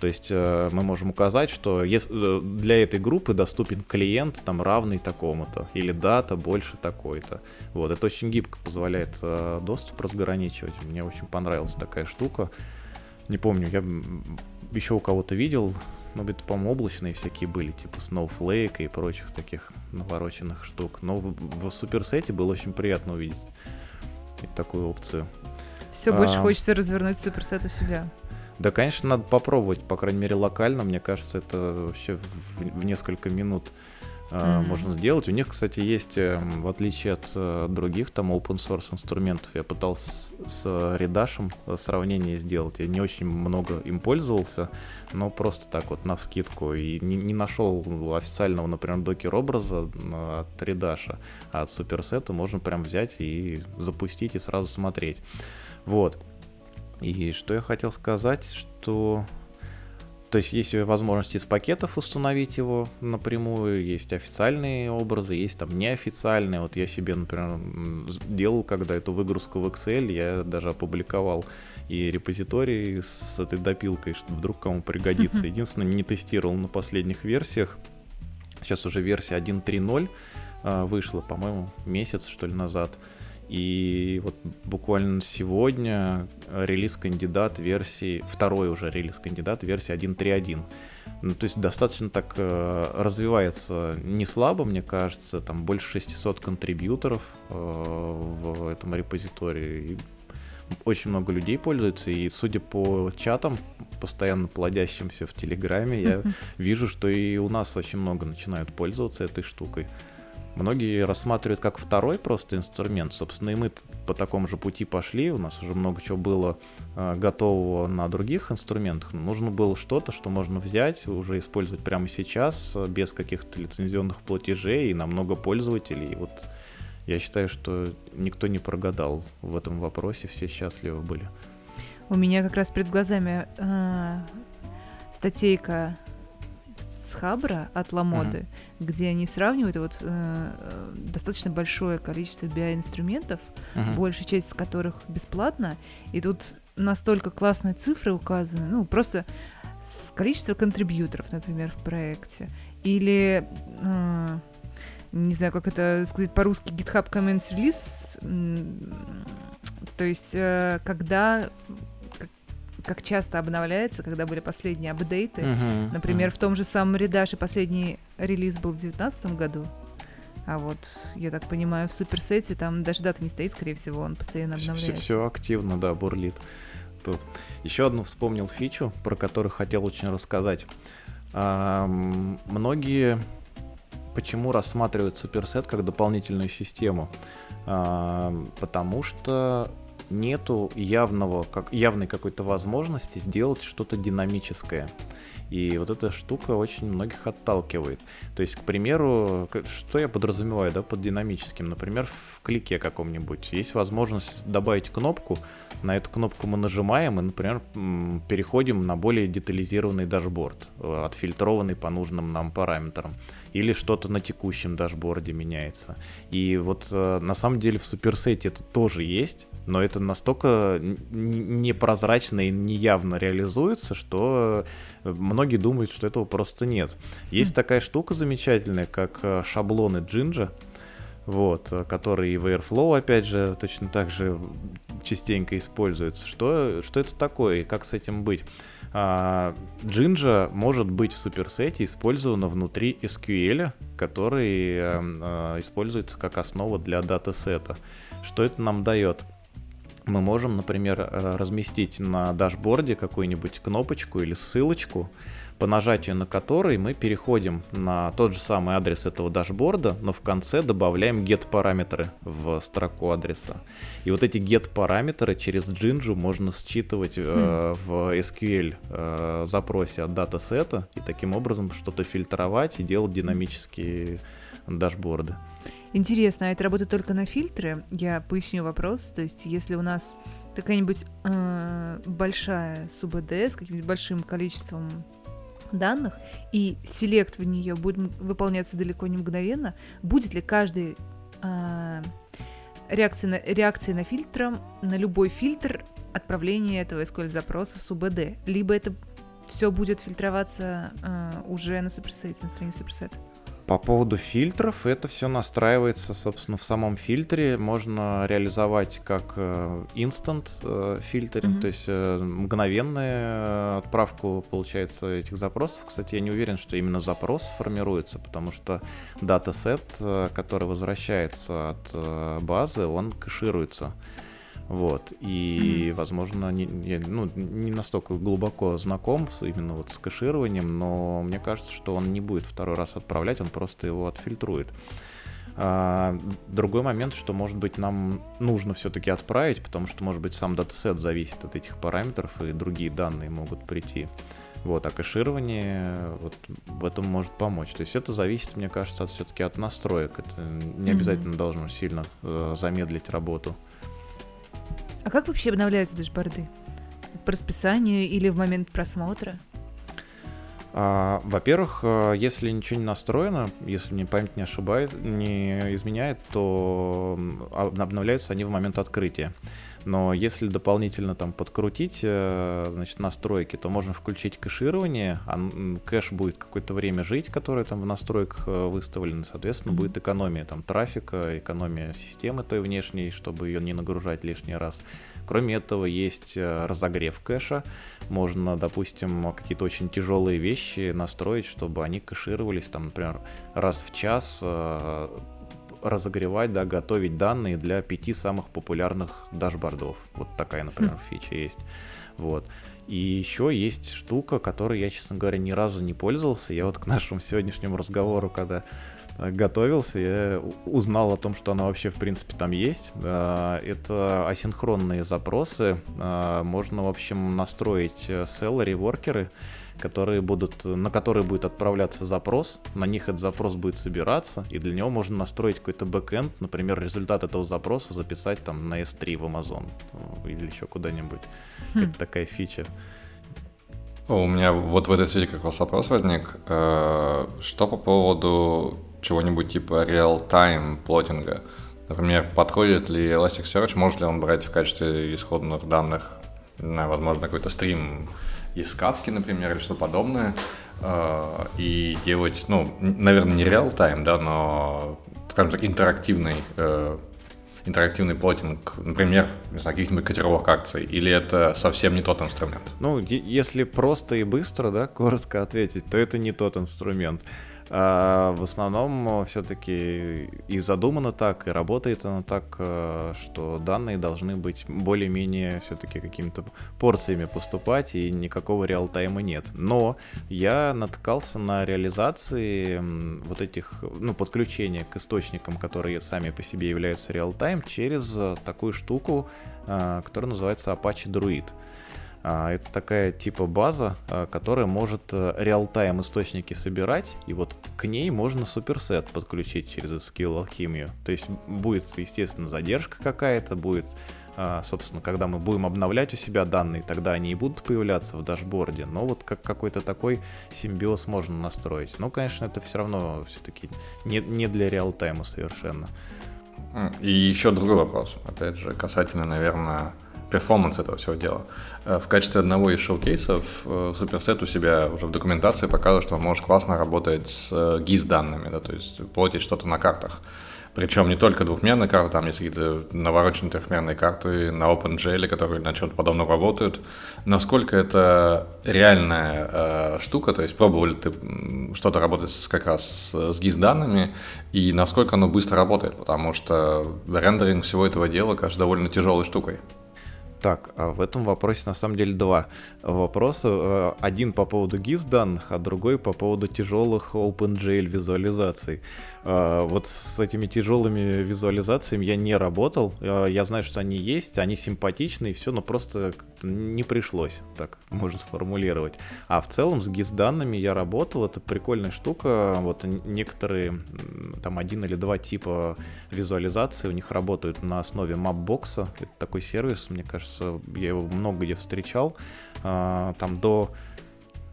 То есть э, мы можем указать, что э, для этой группы доступен клиент там равный такому-то, или дата больше такой-то. Вот, это очень гибко позволяет э, доступ разграничивать. Мне очень понравилась такая штука. Не помню, я еще у кого-то видел, но это, по-моему, облачные всякие были, типа Snowflake и прочих таких навороченных штук. Но в, в суперсете было очень приятно увидеть такую опцию. Все больше а, хочется развернуть суперсет у себя. Да, конечно, надо попробовать, по крайней мере, локально. Мне кажется, это вообще в, в несколько минут mm-hmm. можно сделать. У них, кстати, есть, эм, в отличие от э, других там open source инструментов, я пытался с Redash э, сравнение сделать. Я не очень много им пользовался, но просто так вот на вскидку. И не, не нашел официального, например, докер-образа от Redash, а от Superset можно прям взять и запустить и сразу смотреть. Вот. И что я хотел сказать, что то есть есть возможность из пакетов установить его напрямую, есть официальные образы, есть там неофициальные. Вот я себе, например, делал, когда эту выгрузку в Excel, я даже опубликовал и репозиторий с этой допилкой, что вдруг кому пригодится. Единственное, не тестировал на последних версиях. Сейчас уже версия 1.3.0 а, вышла, по-моему, месяц, что ли, назад. И вот буквально сегодня релиз-кандидат версии, второй уже релиз-кандидат версии 1.3.1. Ну, то есть достаточно так э, развивается не слабо, мне кажется, там больше 600 контрибьюторов э, в этом репозитории. И очень много людей пользуются, и судя по чатам, постоянно плодящимся в Телеграме, я вижу, что и у нас очень много начинают пользоваться этой штукой. Многие рассматривают как второй просто инструмент. Собственно, и мы по такому же пути пошли. У нас уже много чего было э, готового на других инструментах. Но нужно было что-то, что можно взять, уже использовать прямо сейчас, без каких-то лицензионных платежей и на много пользователей. И вот я считаю, что никто не прогадал в этом вопросе, все счастливы были. У меня как раз перед глазами э, статейка Хабра от Ламоды, uh-huh. где они сравнивают вот э, достаточно большое количество биоинструментов, uh-huh. большая часть из которых бесплатна, и тут настолько классные цифры указаны, ну просто количество контрибьюторов, например, в проекте, или э, не знаю, как это сказать по-русски, GitHub Comments Release, то есть э, когда как часто обновляется, когда были последние апдейты. Uh-huh, Например, uh-huh. в том же самом Редаше последний релиз был в 2019 году. А вот, я так понимаю, в суперсете там даже дата не стоит, скорее всего, он постоянно обновляется. Все, все активно, да, бурлит. Тут. Еще одну вспомнил фичу, про которую хотел очень рассказать. А, многие почему рассматривают суперсет как дополнительную систему? А, потому что нету явного, как, явной какой-то возможности сделать что-то динамическое. И вот эта штука очень многих отталкивает. То есть, к примеру, что я подразумеваю да, под динамическим? Например, в клике каком-нибудь есть возможность добавить кнопку, на эту кнопку мы нажимаем и, например, переходим на более детализированный дашборд, э, отфильтрованный по нужным нам параметрам. Или что-то на текущем дашборде меняется. И вот э, на самом деле в суперсете это тоже есть, но это настолько непрозрачно и неявно реализуется, что многие думают, что этого просто нет. Есть mm. такая штука замечательная, как э, шаблоны Jinja, вот, э, которые и в Airflow, опять же, точно так же частенько используются. Что, что это такое и как с этим быть? А, Jinja может быть в Superset е использована внутри SQL, который а, а, используется как основа для датасета. Что это нам дает? Мы можем, например, э, разместить на дашборде какую-нибудь кнопочку или ссылочку, по нажатию на которой мы переходим на тот же самый адрес этого дашборда, но в конце добавляем GET параметры в строку адреса. И вот эти get параметры через Jinja можно считывать э, хм. в SQL э, запросе от датасета и таким образом что-то фильтровать и делать динамические дашборды. Интересно, а это работает только на фильтры? Я поясню вопрос. То есть, если у нас какая-нибудь э, большая СУБД с каким-нибудь большим количеством данных, и селект в нее будет выполняться далеко не мгновенно, будет ли каждый э, реакции, на, реакции на фильтром, на любой фильтр отправление этого SQL-запроса в СУБД? Либо это все будет фильтроваться э, уже на суперсете, на странице суперсета? По поводу фильтров, это все настраивается, собственно, в самом фильтре. Можно реализовать как instant э, фильтринг, mm-hmm. то есть э, мгновенную отправку, получается, этих запросов. Кстати, я не уверен, что именно запрос формируется, потому что датасет, э, который возвращается от базы, он кэшируется. Вот. И, mm-hmm. возможно, не, я ну, не настолько глубоко знаком с, именно вот с кэшированием, но мне кажется, что он не будет второй раз отправлять, он просто его отфильтрует. А, другой момент, что, может быть, нам нужно все-таки отправить, потому что, может быть, сам датасет зависит от этих параметров, и другие данные могут прийти. Вот, а кэширование вот в этом может помочь. То есть это зависит, мне кажется, от, все-таки от настроек. Это не обязательно mm-hmm. должно сильно э, замедлить работу. А как вообще обновляются дашборды? По расписанию или в момент просмотра? А, во-первых, э, если ничего не настроено, если мне память не ошибает, не изменяет, то обновляются они в момент открытия. Но если дополнительно там подкрутить э, значит, настройки, то можно включить кэширование, а кэш будет какое-то время жить, которое там в настройках э, выставлено, соответственно, mm-hmm. будет экономия там трафика, экономия системы той внешней, чтобы ее не нагружать лишний раз. Кроме этого, есть э, разогрев кэша. Можно, допустим, какие-то очень тяжелые вещи настроить, чтобы они кэшировались, там, например, раз в час разогревать, да, готовить данные для пяти самых популярных дашбордов. Вот такая, например, mm. фича есть. Вот. И еще есть штука, которой я, честно говоря, ни разу не пользовался. Я вот к нашему сегодняшнему разговору, когда э, готовился, я узнал о том, что она вообще, в принципе, там есть. Это асинхронные запросы. А, можно, в общем, настроить Celery, э, воркеры, которые будут, на которые будет отправляться запрос, на них этот запрос будет собираться, и для него можно настроить какой-то бэкэнд, например, результат этого запроса записать там на S3 в Amazon э, или еще куда-нибудь. Хм. Это такая фича. У меня вот в этой связи как раз вопрос возник. Э, что по поводу чего-нибудь типа real-time плотинга? Например, подходит ли Elasticsearch, может ли он брать в качестве исходных данных, не знаю, возможно, какой-то стрим из кавки, например, или что подобное, э, и делать, ну, наверное, не реал-тайм, да, но, скажем так, интерактивный э, интерактивный плотинг, например, каких-нибудь котировок акций, или это совсем не тот инструмент? Ну, если просто и быстро, да, коротко ответить, то это не тот инструмент. А в основном все-таки и задумано так, и работает оно так, э, что данные должны быть более-менее все-таки какими-то порциями поступать, и никакого реал-тайма нет. Но я наткался на реализации вот этих, ну, подключения к источникам, которые сами по себе являются реал-тайм, через такую штуку, э, которая называется Apache Druid. А, это такая типа база, а, которая может э, реал-тайм источники собирать, и вот к ней можно суперсет подключить через SQL алхимию. То есть будет, естественно, задержка какая-то, будет а, собственно, когда мы будем обновлять у себя данные, тогда они и будут появляться в дашборде, но вот как какой-то такой симбиоз можно настроить. Но, конечно, это все равно все-таки не, не для реал-тайма совершенно. И еще другой вопрос, опять же, касательно, наверное, перформанс этого всего дела. Э, в качестве одного из шоу-кейсов э, Superset у себя уже в документации показывает, что может классно работать с GIS-данными, э, да, то есть плотить что-то на картах. Причем не только двухмерные карты, там есть какие-то навороченные трехмерные карты на OpenGL, которые на чем-то подобном работают. Насколько это реальная э, штука, то есть пробовал ли ты что-то работать с, как раз с GIS-данными, и насколько оно быстро работает, потому что рендеринг всего этого дела кажется довольно тяжелой штукой. Так, а в этом вопросе на самом деле два вопроса. Э, один по поводу GIS данных, а другой по поводу тяжелых OpenGL визуализаций. Э, вот с этими тяжелыми визуализациями я не работал. Э, я знаю, что они есть, они симпатичны и все, но просто не пришлось, так можно сформулировать. А в целом с GIS данными я работал, это прикольная штука. Вот некоторые, там один или два типа визуализации у них работают на основе Mapbox. Это такой сервис, мне кажется, я его много где встречал. Э, там до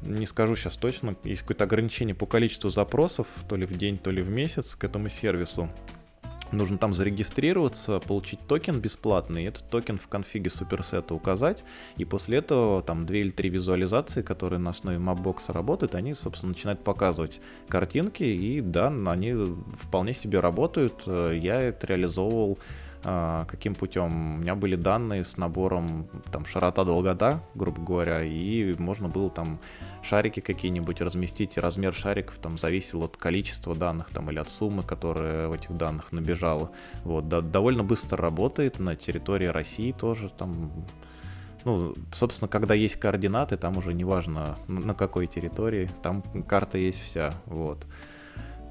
не скажу сейчас точно, есть какое-то ограничение по количеству запросов, то ли в день, то ли в месяц к этому сервису. Нужно там зарегистрироваться, получить токен бесплатный, этот токен в конфиге Superset а указать, и после этого там две или три визуализации, которые на основе Mapbox работают, они, собственно, начинают показывать картинки, и да, они вполне себе работают. Я это реализовывал каким путем? У меня были данные с набором там широта, долгота, грубо говоря, и можно было там шарики какие-нибудь разместить, размер шариков там зависел от количества данных там или от суммы, которая в этих данных набежала. Вот, да, довольно быстро работает на территории России тоже там ну, собственно, когда есть координаты, там уже неважно на какой территории, там карта есть вся, вот.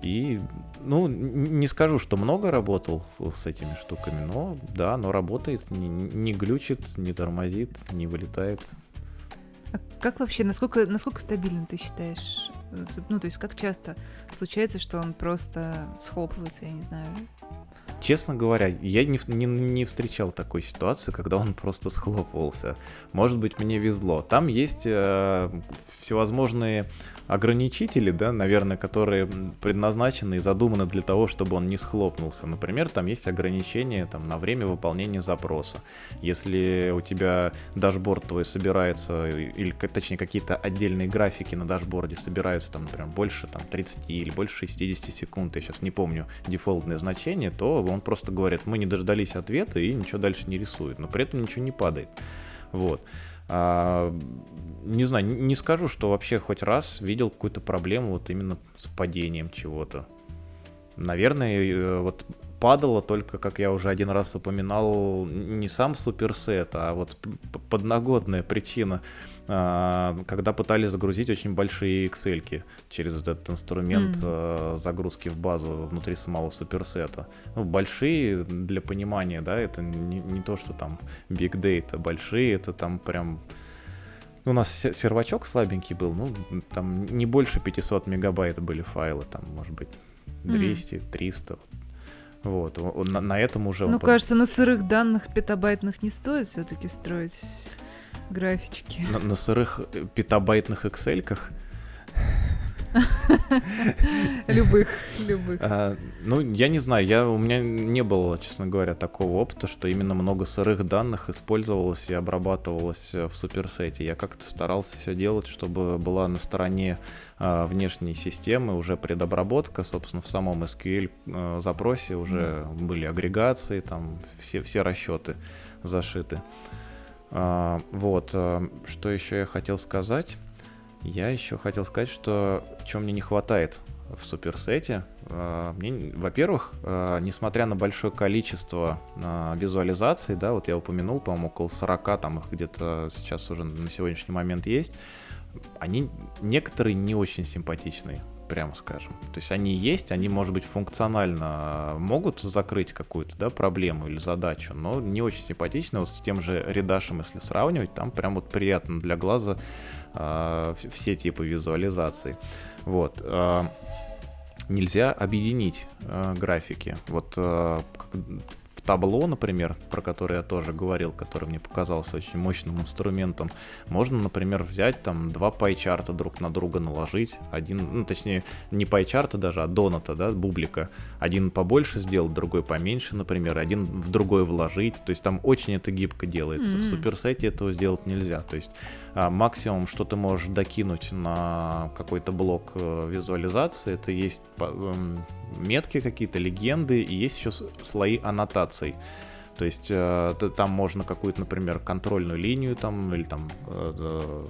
И, ну, не скажу, что много работал с этими штуками, но да, но работает, не, не глючит, не тормозит, не вылетает. А как вообще, насколько, насколько стабильно ты считаешь? Э, ну, то есть как часто случается, что он просто схлопывается, я не знаю, Честно говоря, я не, не, не встречал такой ситуации, когда он просто схлопывался. Может быть, мне везло. Там есть э, всевозможные ограничители, да, наверное, которые предназначены и задуманы для того, чтобы он не схлопнулся. Например, там есть ограничения там, на время выполнения запроса. Если у тебя дашборд твой собирается, или точнее какие-то отдельные графики на дашборде собираются там, например, больше там, 30 или больше 60 секунд, я сейчас не помню дефолтное значение, то он просто говорит, мы не дождались ответа и ничего дальше не рисует, но при этом ничего не падает. Вот. А, не знаю, не скажу, что вообще хоть раз видел какую-то проблему вот именно с падением чего-то. Наверное, э, вот падало только, как я уже один раз упоминал, не сам суперсет, а вот подногодная причина когда пытались загрузить очень большие Excel через вот этот инструмент mm. загрузки в базу внутри самого суперсета. Ну, большие, для понимания, да, это не, не то, что там big data, большие, это там прям у нас сервачок слабенький был, ну, там не больше 500 мегабайт были файлы, там, может быть, 200, mm. 300. Вот, на, на этом уже... Ну, кажется, на сырых данных петабайтных не стоит все-таки строить графички. На, на сырых э, петабайтных эксельках. Любых, любых. А, ну, я не знаю, я, у меня не было, честно говоря, такого опыта, что именно много сырых данных использовалось и обрабатывалось э, в суперсете. Я как-то старался все делать, чтобы была на стороне а, внешней системы уже предобработка, собственно, в самом SQL а, запросе уже mm. были агрегации, там все, все расчеты зашиты. Вот, а, что еще я хотел сказать? Я еще хотел сказать, что чем мне не хватает в суперсете. А, мне, во-первых, несмотря на большое количество визуализаций, да, вот я упомянул, по-моему, около 40 там их где-то сейчас уже на сегодняшний момент есть, они некоторые не очень симпатичные прямо скажем. То есть они есть, они, может быть, функционально могут закрыть какую-то да, проблему или задачу, но не очень симпатично. Вот с тем же редашем, если сравнивать, там прям вот приятно для глаза э, все типы визуализации. Вот. Э, нельзя объединить э, графики. Вот э, табло, например, про которое я тоже говорил, который мне показался очень мощным инструментом, можно, например, взять там два пайчарта друг на друга наложить, один, ну, точнее, не пайчарта даже, а доната, да, бублика, один побольше сделать, другой поменьше, например, один в другой вложить, то есть там очень это гибко делается, mm-hmm. в суперсете этого сделать нельзя, то есть а, максимум, что ты можешь докинуть на какой-то блок э, визуализации, это есть эм, метки какие-то, легенды, и есть еще слои аннотаций. То есть э, там можно какую-то, например, контрольную линию там, или там, э,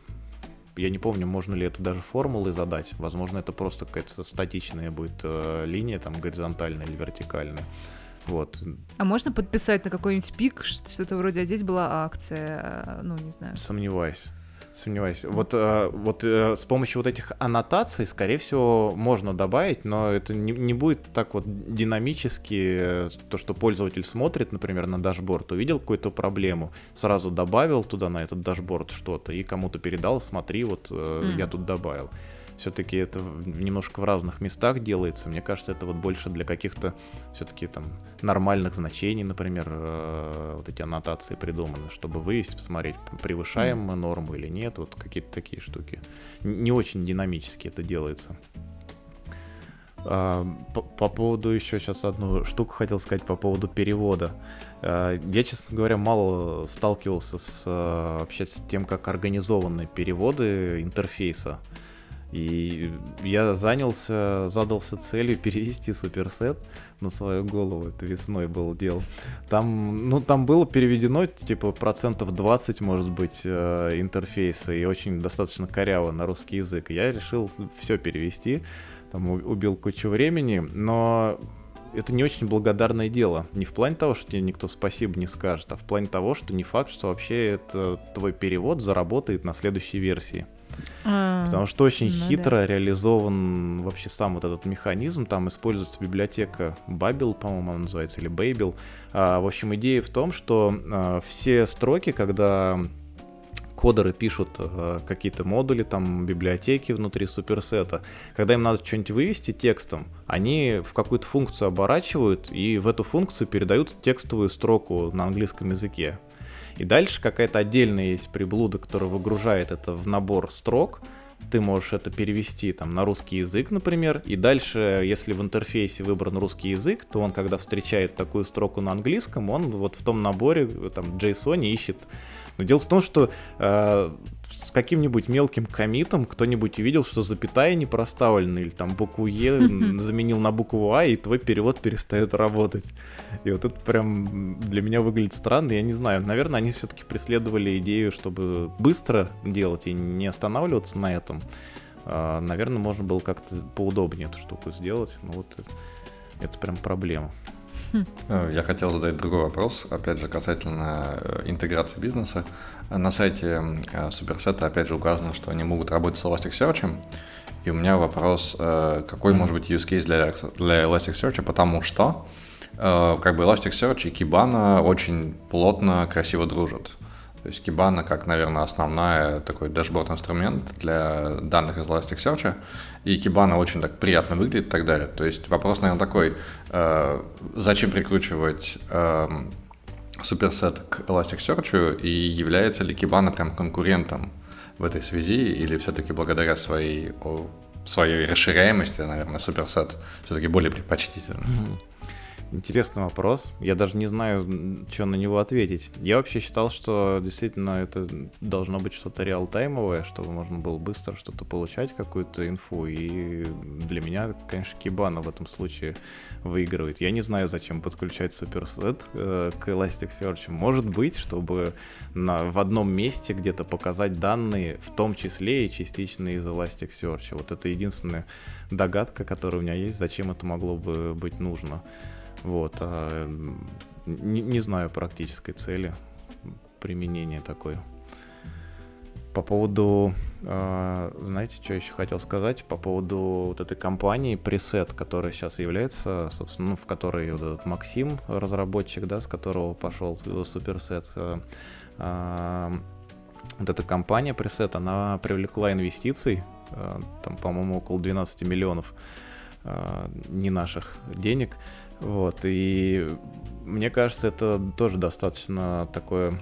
я не помню, можно ли это даже формулы задать. Возможно, это просто какая-то статичная будет линия, там, горизонтальная или вертикальная. Вот. А можно подписать на какой-нибудь пик, что-то вроде, а здесь была акция, ну, не знаю. Сомневаюсь. Сомневаюсь. Вот, э, вот э, с помощью вот этих аннотаций, скорее всего, можно добавить, но это не, не будет так вот динамически, э, то, что пользователь смотрит, например, на дашборд, увидел какую-то проблему, сразу добавил туда на этот дашборд что-то и кому-то передал, смотри, вот мм. я тут добавил все-таки это немножко в разных местах делается. Мне кажется, это вот больше для каких-то все-таки там нормальных значений, например, э, вот эти аннотации придуманы, чтобы выяснить, посмотреть, превышаем мы норму или нет, вот какие-то такие штуки. Не очень динамически это делается. А, по, по поводу еще сейчас одну штуку хотел сказать по поводу перевода. А, я, честно говоря, мало сталкивался с вообще с тем, как организованы переводы интерфейса. И я занялся, задался целью перевести суперсет на свою голову. Это весной был дел. Там, ну, там было переведено, типа, процентов 20, может быть, э, интерфейса, и очень достаточно коряво на русский язык. Я решил все перевести, там убил кучу времени, но это не очень благодарное дело. Не в плане того, что тебе никто спасибо не скажет, а в плане того, что не факт, что вообще это твой перевод заработает на следующей версии. А, Потому что очень ну хитро да. реализован вообще сам вот этот механизм. Там используется библиотека Babel, по-моему, она называется, или Babel. А, в общем, идея в том, что а, все строки, когда кодеры пишут э, какие-то модули, там, библиотеки внутри суперсета. Когда им надо что-нибудь вывести текстом, они в какую-то функцию оборачивают и в эту функцию передают текстовую строку на английском языке. И дальше какая-то отдельная есть приблуда, которая выгружает это в набор строк. Ты можешь это перевести там на русский язык, например, и дальше, если в интерфейсе выбран русский язык, то он, когда встречает такую строку на английском, он вот в том наборе, там, JSON ищет но дело в том, что э, с каким-нибудь мелким комитом кто-нибудь увидел, что запятая не проставлена, или там букву Е заменил на букву А, и твой перевод перестает работать. И вот это прям для меня выглядит странно, я не знаю. Наверное, они все-таки преследовали идею, чтобы быстро делать и не останавливаться на этом. А, наверное, можно было как-то поудобнее эту штуку сделать, но вот это, прям проблема. Э, я хотел задать другой вопрос, опять же, касательно э, интеграции бизнеса. На сайте э, Суперсета, опять же, указано, что они могут работать с Elasticsearch. И у меня вопрос, какой может быть use case для, для Elasticsearch, потому что как бы Elasticsearch и Kibana очень плотно, красиво дружат. То есть Kibana как, наверное, основная такой дашборд-инструмент для данных из Elasticsearch, и Kibana очень так приятно выглядит и так далее. То есть вопрос, наверное, такой, э, зачем прикручивать э, суперсет к Elasticsearch, и является ли Kibana прям конкурентом в этой связи, или все-таки благодаря своей, своей расширяемости, наверное, суперсет все-таки более предпочтительный? Mm-hmm. Интересный вопрос. Я даже не знаю, что на него ответить. Я вообще считал, что действительно это должно быть что-то реалтаймовое, чтобы можно было быстро что-то получать, какую-то инфу. И для меня, конечно, Кибана в этом случае выигрывает. Я не знаю, зачем подключать суперсет э, к Elasticsearch. Может быть, чтобы на, в одном месте где-то показать данные, в том числе и частично из Elasticsearch. Вот это единственная догадка, которая у меня есть, зачем это могло бы быть нужно. Вот. А не, не знаю практической цели применения такой. По поводу, э, знаете, что еще хотел сказать? По поводу вот этой компании Preset, которая сейчас является, собственно, ну, в которой вот этот Максим, разработчик, да, с которого пошел Суперсет. Э, э, вот эта компания Preset, она привлекла инвестиций, э, там, по-моему, около 12 миллионов э, не наших денег. Вот, и мне кажется, это тоже достаточно такое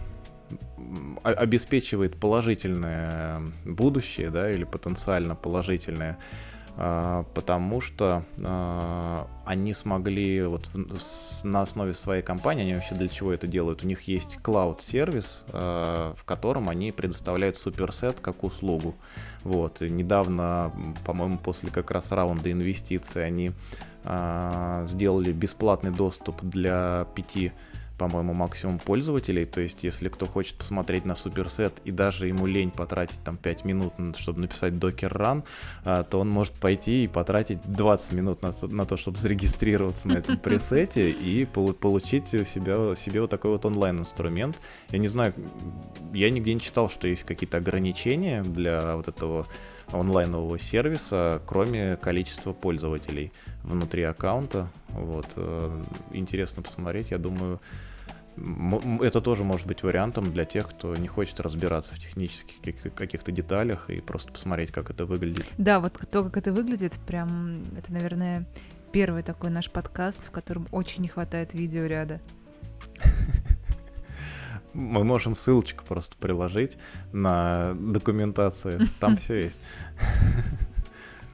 обеспечивает положительное будущее, да, или потенциально положительное, а, потому что а, они смогли вот на основе своей компании, они вообще для чего это делают? У них есть клауд-сервис, а, в котором они предоставляют суперсет как услугу. Вот, и недавно, по-моему, после как раз раунда инвестиций они сделали бесплатный доступ для пяти по-моему, максимум пользователей. То есть, если кто хочет посмотреть на суперсет и даже ему лень потратить там 5 минут, чтобы написать Docker Run, а, то он может пойти и потратить 20 минут на, на то, чтобы зарегистрироваться на этом пресете и получить у себя, себе вот такой вот онлайн-инструмент. Я не знаю, я нигде не читал, что есть какие-то ограничения для вот этого онлайнового сервиса, кроме количества пользователей внутри аккаунта. Вот. Э, интересно посмотреть, я думаю, это тоже может быть вариантом для тех, кто не хочет разбираться в технических каких-то, каких-то деталях и просто посмотреть, как это выглядит. Да, вот то, как это выглядит, прям это, наверное, первый такой наш подкаст, в котором очень не хватает видеоряда. Мы можем ссылочку просто приложить на документацию. Там все есть.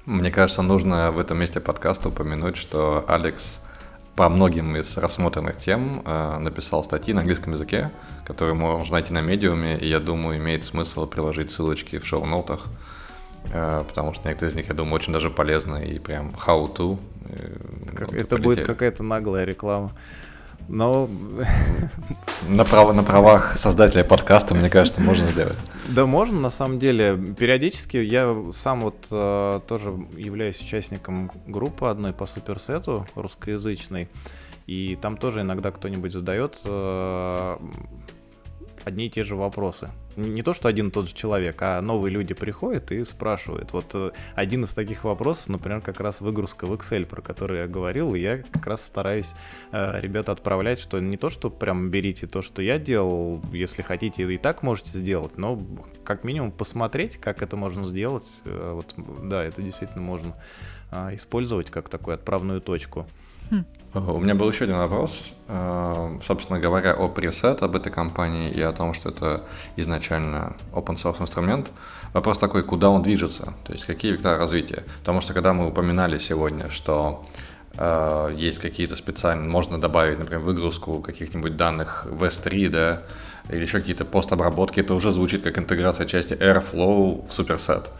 Мне кажется, нужно в этом месте подкаста упомянуть, что Алекс по многим из рассмотренных тем э, написал статьи на английском языке, которые можно найти на медиуме, и я думаю, имеет смысл приложить ссылочки в шоу-ноутах. э, потому что некоторые из них, я думаю, очень даже полезны и прям how-to. Вот это будет какая-то наглая реклама. Но... На, прав... на правах создателя подкаста, мне кажется, можно сделать. Да, можно, на самом деле. Периодически я сам вот э, тоже являюсь участником группы одной по суперсету русскоязычной. И там тоже иногда кто-нибудь задает э, одни и те же вопросы. Не то, что один и тот же человек, а новые люди приходят и спрашивают. Вот э, один из таких вопросов, например, как раз выгрузка в Excel, про который я говорил, и я как раз стараюсь э, ребята отправлять, что не то, что прям берите то, что я делал, если хотите, и так можете сделать, но как минимум посмотреть, как это можно сделать. Э, вот, да, это действительно можно э, использовать как такую отправную точку. Хм. У меня был еще один вопрос, э, собственно говоря, о пресет, об этой компании и о том, что это изначально open source инструмент. Вопрос такой, куда он движется, то есть какие векторы развития. Потому что когда мы упоминали сегодня, что э, есть какие-то специальные, можно добавить, например, выгрузку каких-нибудь данных в S3, да, или еще какие-то постобработки, это уже звучит как интеграция части Airflow в суперсет.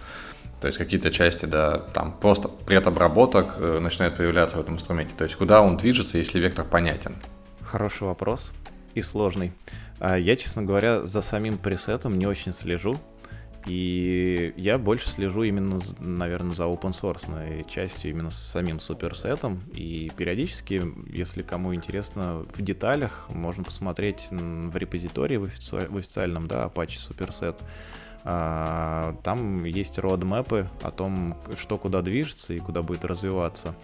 То есть какие-то части, да, там просто предобработок э, начинают появляться в этом инструменте. То есть куда он движется, если вектор понятен? Хороший вопрос и сложный. А, я, честно говоря, за самим пресетом не очень слежу. И я больше слежу именно, наверное, за open source частью, именно с самим суперсетом. И периодически, если кому интересно в деталях, можно посмотреть в репозитории в, офици- в официальном, да, Apache Superset. А, там есть родмэпы о том, что куда движется и куда будет развиваться.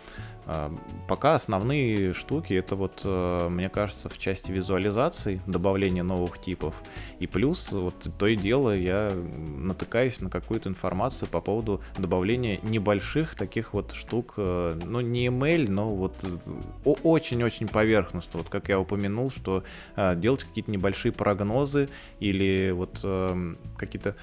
А, пока основные штуки это вот, э, мне кажется, в части визуализации, добавления новых типов. И плюс, вот то и дело, я натыкаюсь на какую-то информацию по поводу добавления небольших таких вот штук, э, ну не email, но вот очень-очень поверхностно. Вот как я упомянул, что э, делать какие-то небольшие прогнозы или вот эм, какие-то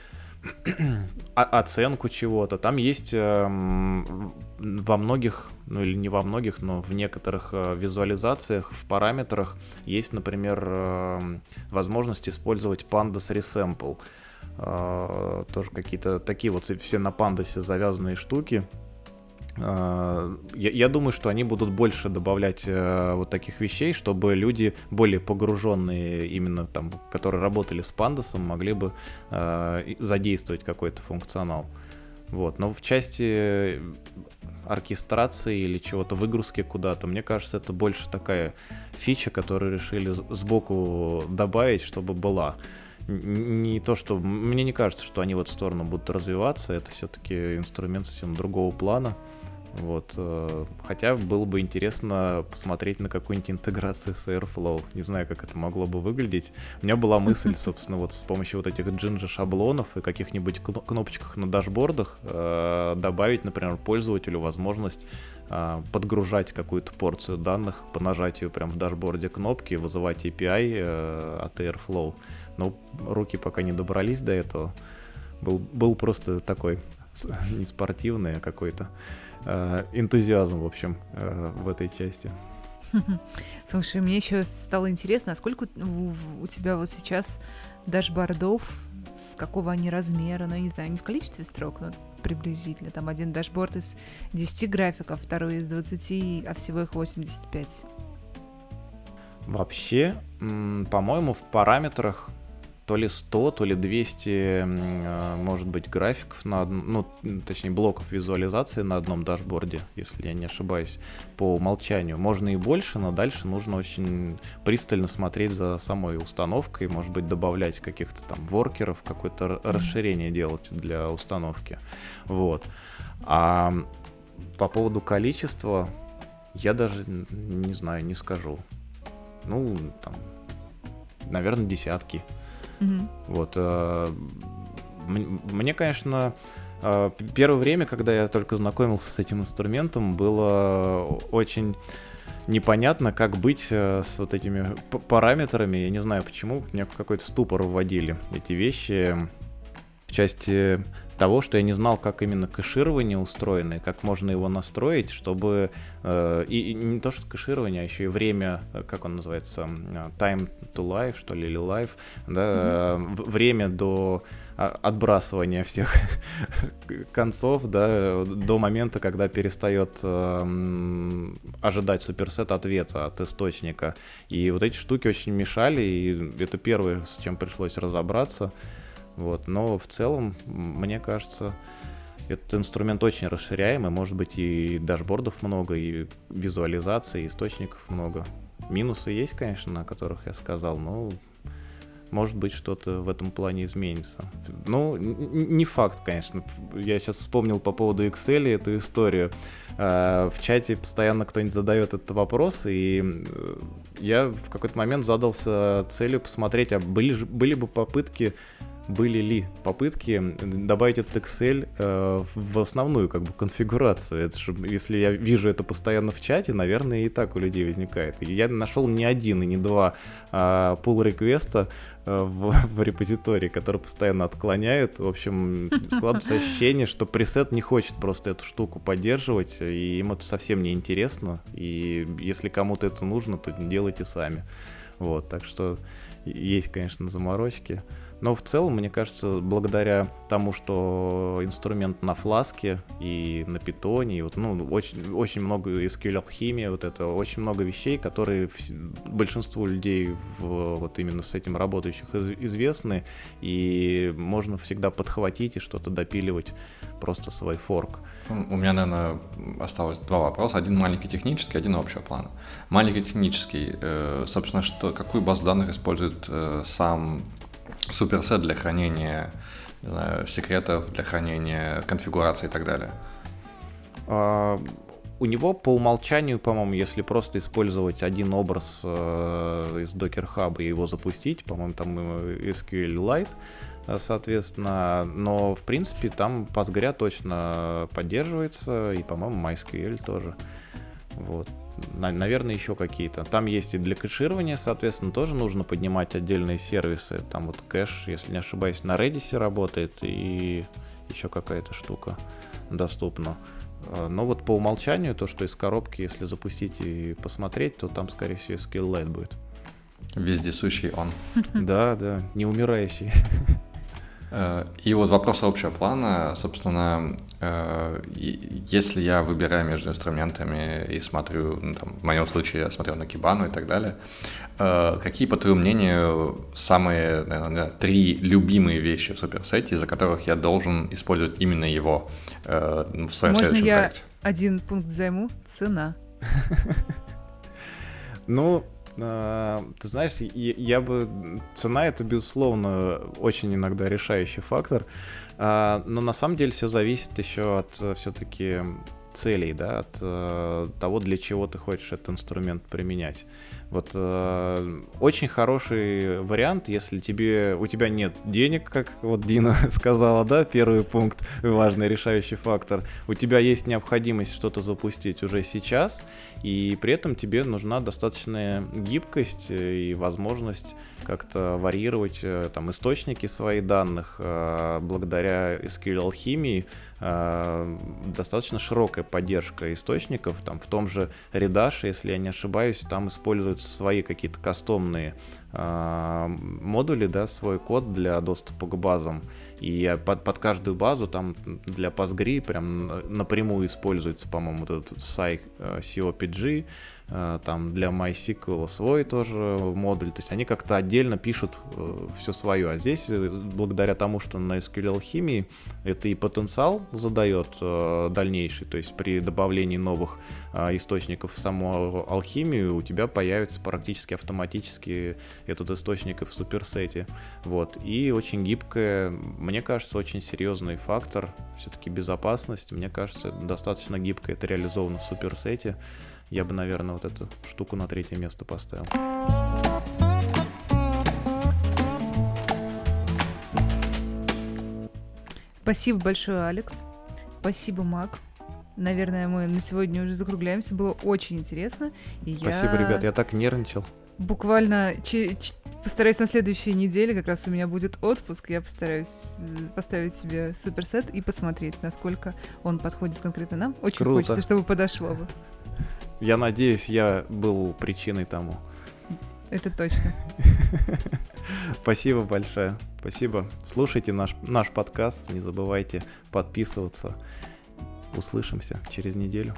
оценку чего-то. Там есть э, во многих, ну или не во многих, но в некоторых э, визуализациях, в параметрах есть, например, э, возможность использовать pandas resample. Э, тоже какие-то такие вот все на pandas завязанные штуки. А, я, я думаю, что они будут больше добавлять э, вот таких вещей, чтобы люди более погруженные именно там, которые работали с пандасом, могли бы э, задействовать какой-то функционал. Вот. Но в части оркестрации или чего-то, выгрузки куда-то, мне кажется, это больше такая фича, которую решили сбоку добавить, чтобы была не то, что... Мне не кажется, что они в эту сторону будут развиваться. Это все-таки инструмент совсем другого плана. Вот. Э, хотя было бы интересно посмотреть на какую-нибудь интеграцию с Airflow. Не знаю, как это могло бы выглядеть. У меня была мысль, собственно, вот с помощью вот этих джинджа шаблонов и каких-нибудь кнопочках на дашбордах э, добавить, например, пользователю возможность э, подгружать какую-то порцию данных по нажатию прямо в дашборде кнопки, вызывать API от Airflow. Но руки пока не добрались до этого. Был, был просто такой не спортивный, а какой-то Э, энтузиазм, в общем, э, в этой части. Слушай, мне еще стало интересно, а сколько у тебя вот сейчас дашбордов, с какого они размера, ну, я не знаю, не в количестве строк, но приблизительно. Там один дашборд из 10 графиков, второй из 20, а всего их 85. Вообще, по-моему, в параметрах то ли 100, то ли 200, э, может быть, графиков на одном, ну, точнее, блоков визуализации на одном дашборде, если я не ошибаюсь, по умолчанию. Можно и больше, но дальше нужно очень пристально смотреть за самой установкой, может быть, добавлять каких-то там воркеров, какое-то расширение делать для установки. Вот. А по поводу количества я даже не знаю, не скажу. Ну, там, наверное, десятки. Mm-hmm. Вот. Э, мне, конечно, э, первое время, когда я только знакомился с этим инструментом, было очень непонятно, как быть э, с вот этими параметрами. Я не знаю почему, меня какой-то ступор вводили эти вещи. в части того, что я не знал, как именно кэширование устроено и как можно его настроить, чтобы э, и, и не то что кэширование, а еще и время, э, как он называется, time to life, что ли, или life, да, mm-hmm. время до а, отбрасывания всех концов, да, до момента, когда перестает э, ожидать суперсет ответа от источника. И вот эти штуки очень мешали, и это первое, с чем пришлось разобраться. Вот. Но в целом, мне кажется, этот инструмент очень расширяемый, может быть и дашбордов много, и визуализации, и источников много. Минусы есть, конечно, о которых я сказал, но может быть что-то в этом плане изменится. Ну, не факт, конечно. Я сейчас вспомнил по поводу Excel эту историю. А, в чате постоянно кто-нибудь задает этот вопрос, и э, я в какой-то момент задался целью посмотреть, а были, были бы попытки были ли попытки добавить этот Excel э, в основную как бы конфигурацию. Это же, если я вижу это постоянно в чате, наверное, и так у людей возникает. И я нашел не один и не два э, pull реквеста э, в, в репозитории, которые постоянно отклоняют. В общем, складывается ощущение, что пресет не хочет просто эту штуку поддерживать, и им это совсем не интересно. И если кому-то это нужно, то делайте сами. Вот, так что есть, конечно, заморочки. Но в целом, мне кажется, благодаря тому, что инструмент на фласке и на питоне, и вот, ну, очень, очень много SQL алхимии, вот это, очень много вещей, которые большинству людей в, вот именно с этим работающих известны, и можно всегда подхватить и что-то допиливать просто свой форк. У меня, наверное, осталось два вопроса. Один маленький технический, один общего плана. Маленький технический, э, собственно, что, какую базу данных использует э, сам суперсет для хранения не знаю, секретов, для хранения конфигурации и так далее? А, у него по умолчанию, по-моему, если просто использовать один образ э, из Docker Hub и его запустить, по-моему, там SQLite, э, соответственно, но в принципе там Postgre точно поддерживается и, по-моему, MySQL тоже. Вот наверное, еще какие-то. Там есть и для кэширования, соответственно, тоже нужно поднимать отдельные сервисы. Там вот кэш, если не ошибаюсь, на Redis работает, и еще какая-то штука доступна. А, но вот по умолчанию, то, что из коробки, если запустить и посмотреть, то там, скорее всего, SQLite будет. Вездесущий он. Да, да, не умирающий. Э, и вот вопрос общего плана, собственно, э, если я выбираю между инструментами и смотрю, ну, там, в моем случае я смотрел на Кибану и так далее, э, какие, по твоему мнению, самые, наверное, три любимые вещи в суперсете, из-за которых я должен использовать именно его в своем Можно следующем я проекте? один пункт займу? Цена. Ну, ты знаешь, я, бы... Цена — это, безусловно, очень иногда решающий фактор, а, но на самом деле все зависит еще от э, все-таки целей, да, от э, того, для чего ты хочешь этот инструмент применять. Вот э, очень хороший вариант, если тебе у тебя нет денег, как вот Дина сказала, да, первый пункт, важный решающий фактор. У тебя есть необходимость что-то запустить уже сейчас, и при этом тебе нужна достаточная гибкость и возможность как-то варьировать э, там источники своих данных э, благодаря SQL алхимии э, достаточно широкая поддержка источников. Там в том же Redash, если я не ошибаюсь, там используются свои какие-то кастомные э, модули, да, свой код для доступа к базам. И под, под каждую базу там для Postgre прям напрямую используется, по-моему, этот SAI COPG, Э, там для MySQL свой тоже модуль, то есть они как-то отдельно пишут э, все свое, а здесь э, благодаря тому, что на SQL химии это и потенциал задает дальнейший, то есть при добавлении новых источников в саму алхимию у тебя появится практически автоматически этот источник и в суперсете, вот, и очень гибкая, мне кажется, очень серьезный фактор, все-таки безопасность, мне кажется, достаточно гибко это реализовано в суперсете, я бы, наверное, вот эту штуку на третье место поставил. Спасибо большое, Алекс. Спасибо, Мак. Наверное, мы на сегодня уже закругляемся. Было очень интересно. И Спасибо, я... ребят. Я так нервничал. Буквально постараюсь на следующей неделе, как раз у меня будет отпуск, я постараюсь э, поставить себе суперсет и посмотреть, насколько он подходит конкретно нам. Очень Круто. хочется, чтобы подошло бы. Я надеюсь, я был причиной тому. Это точно. Спасибо большое. Спасибо. Слушайте наш, наш подкаст. Не забывайте подписываться. Услышимся через неделю.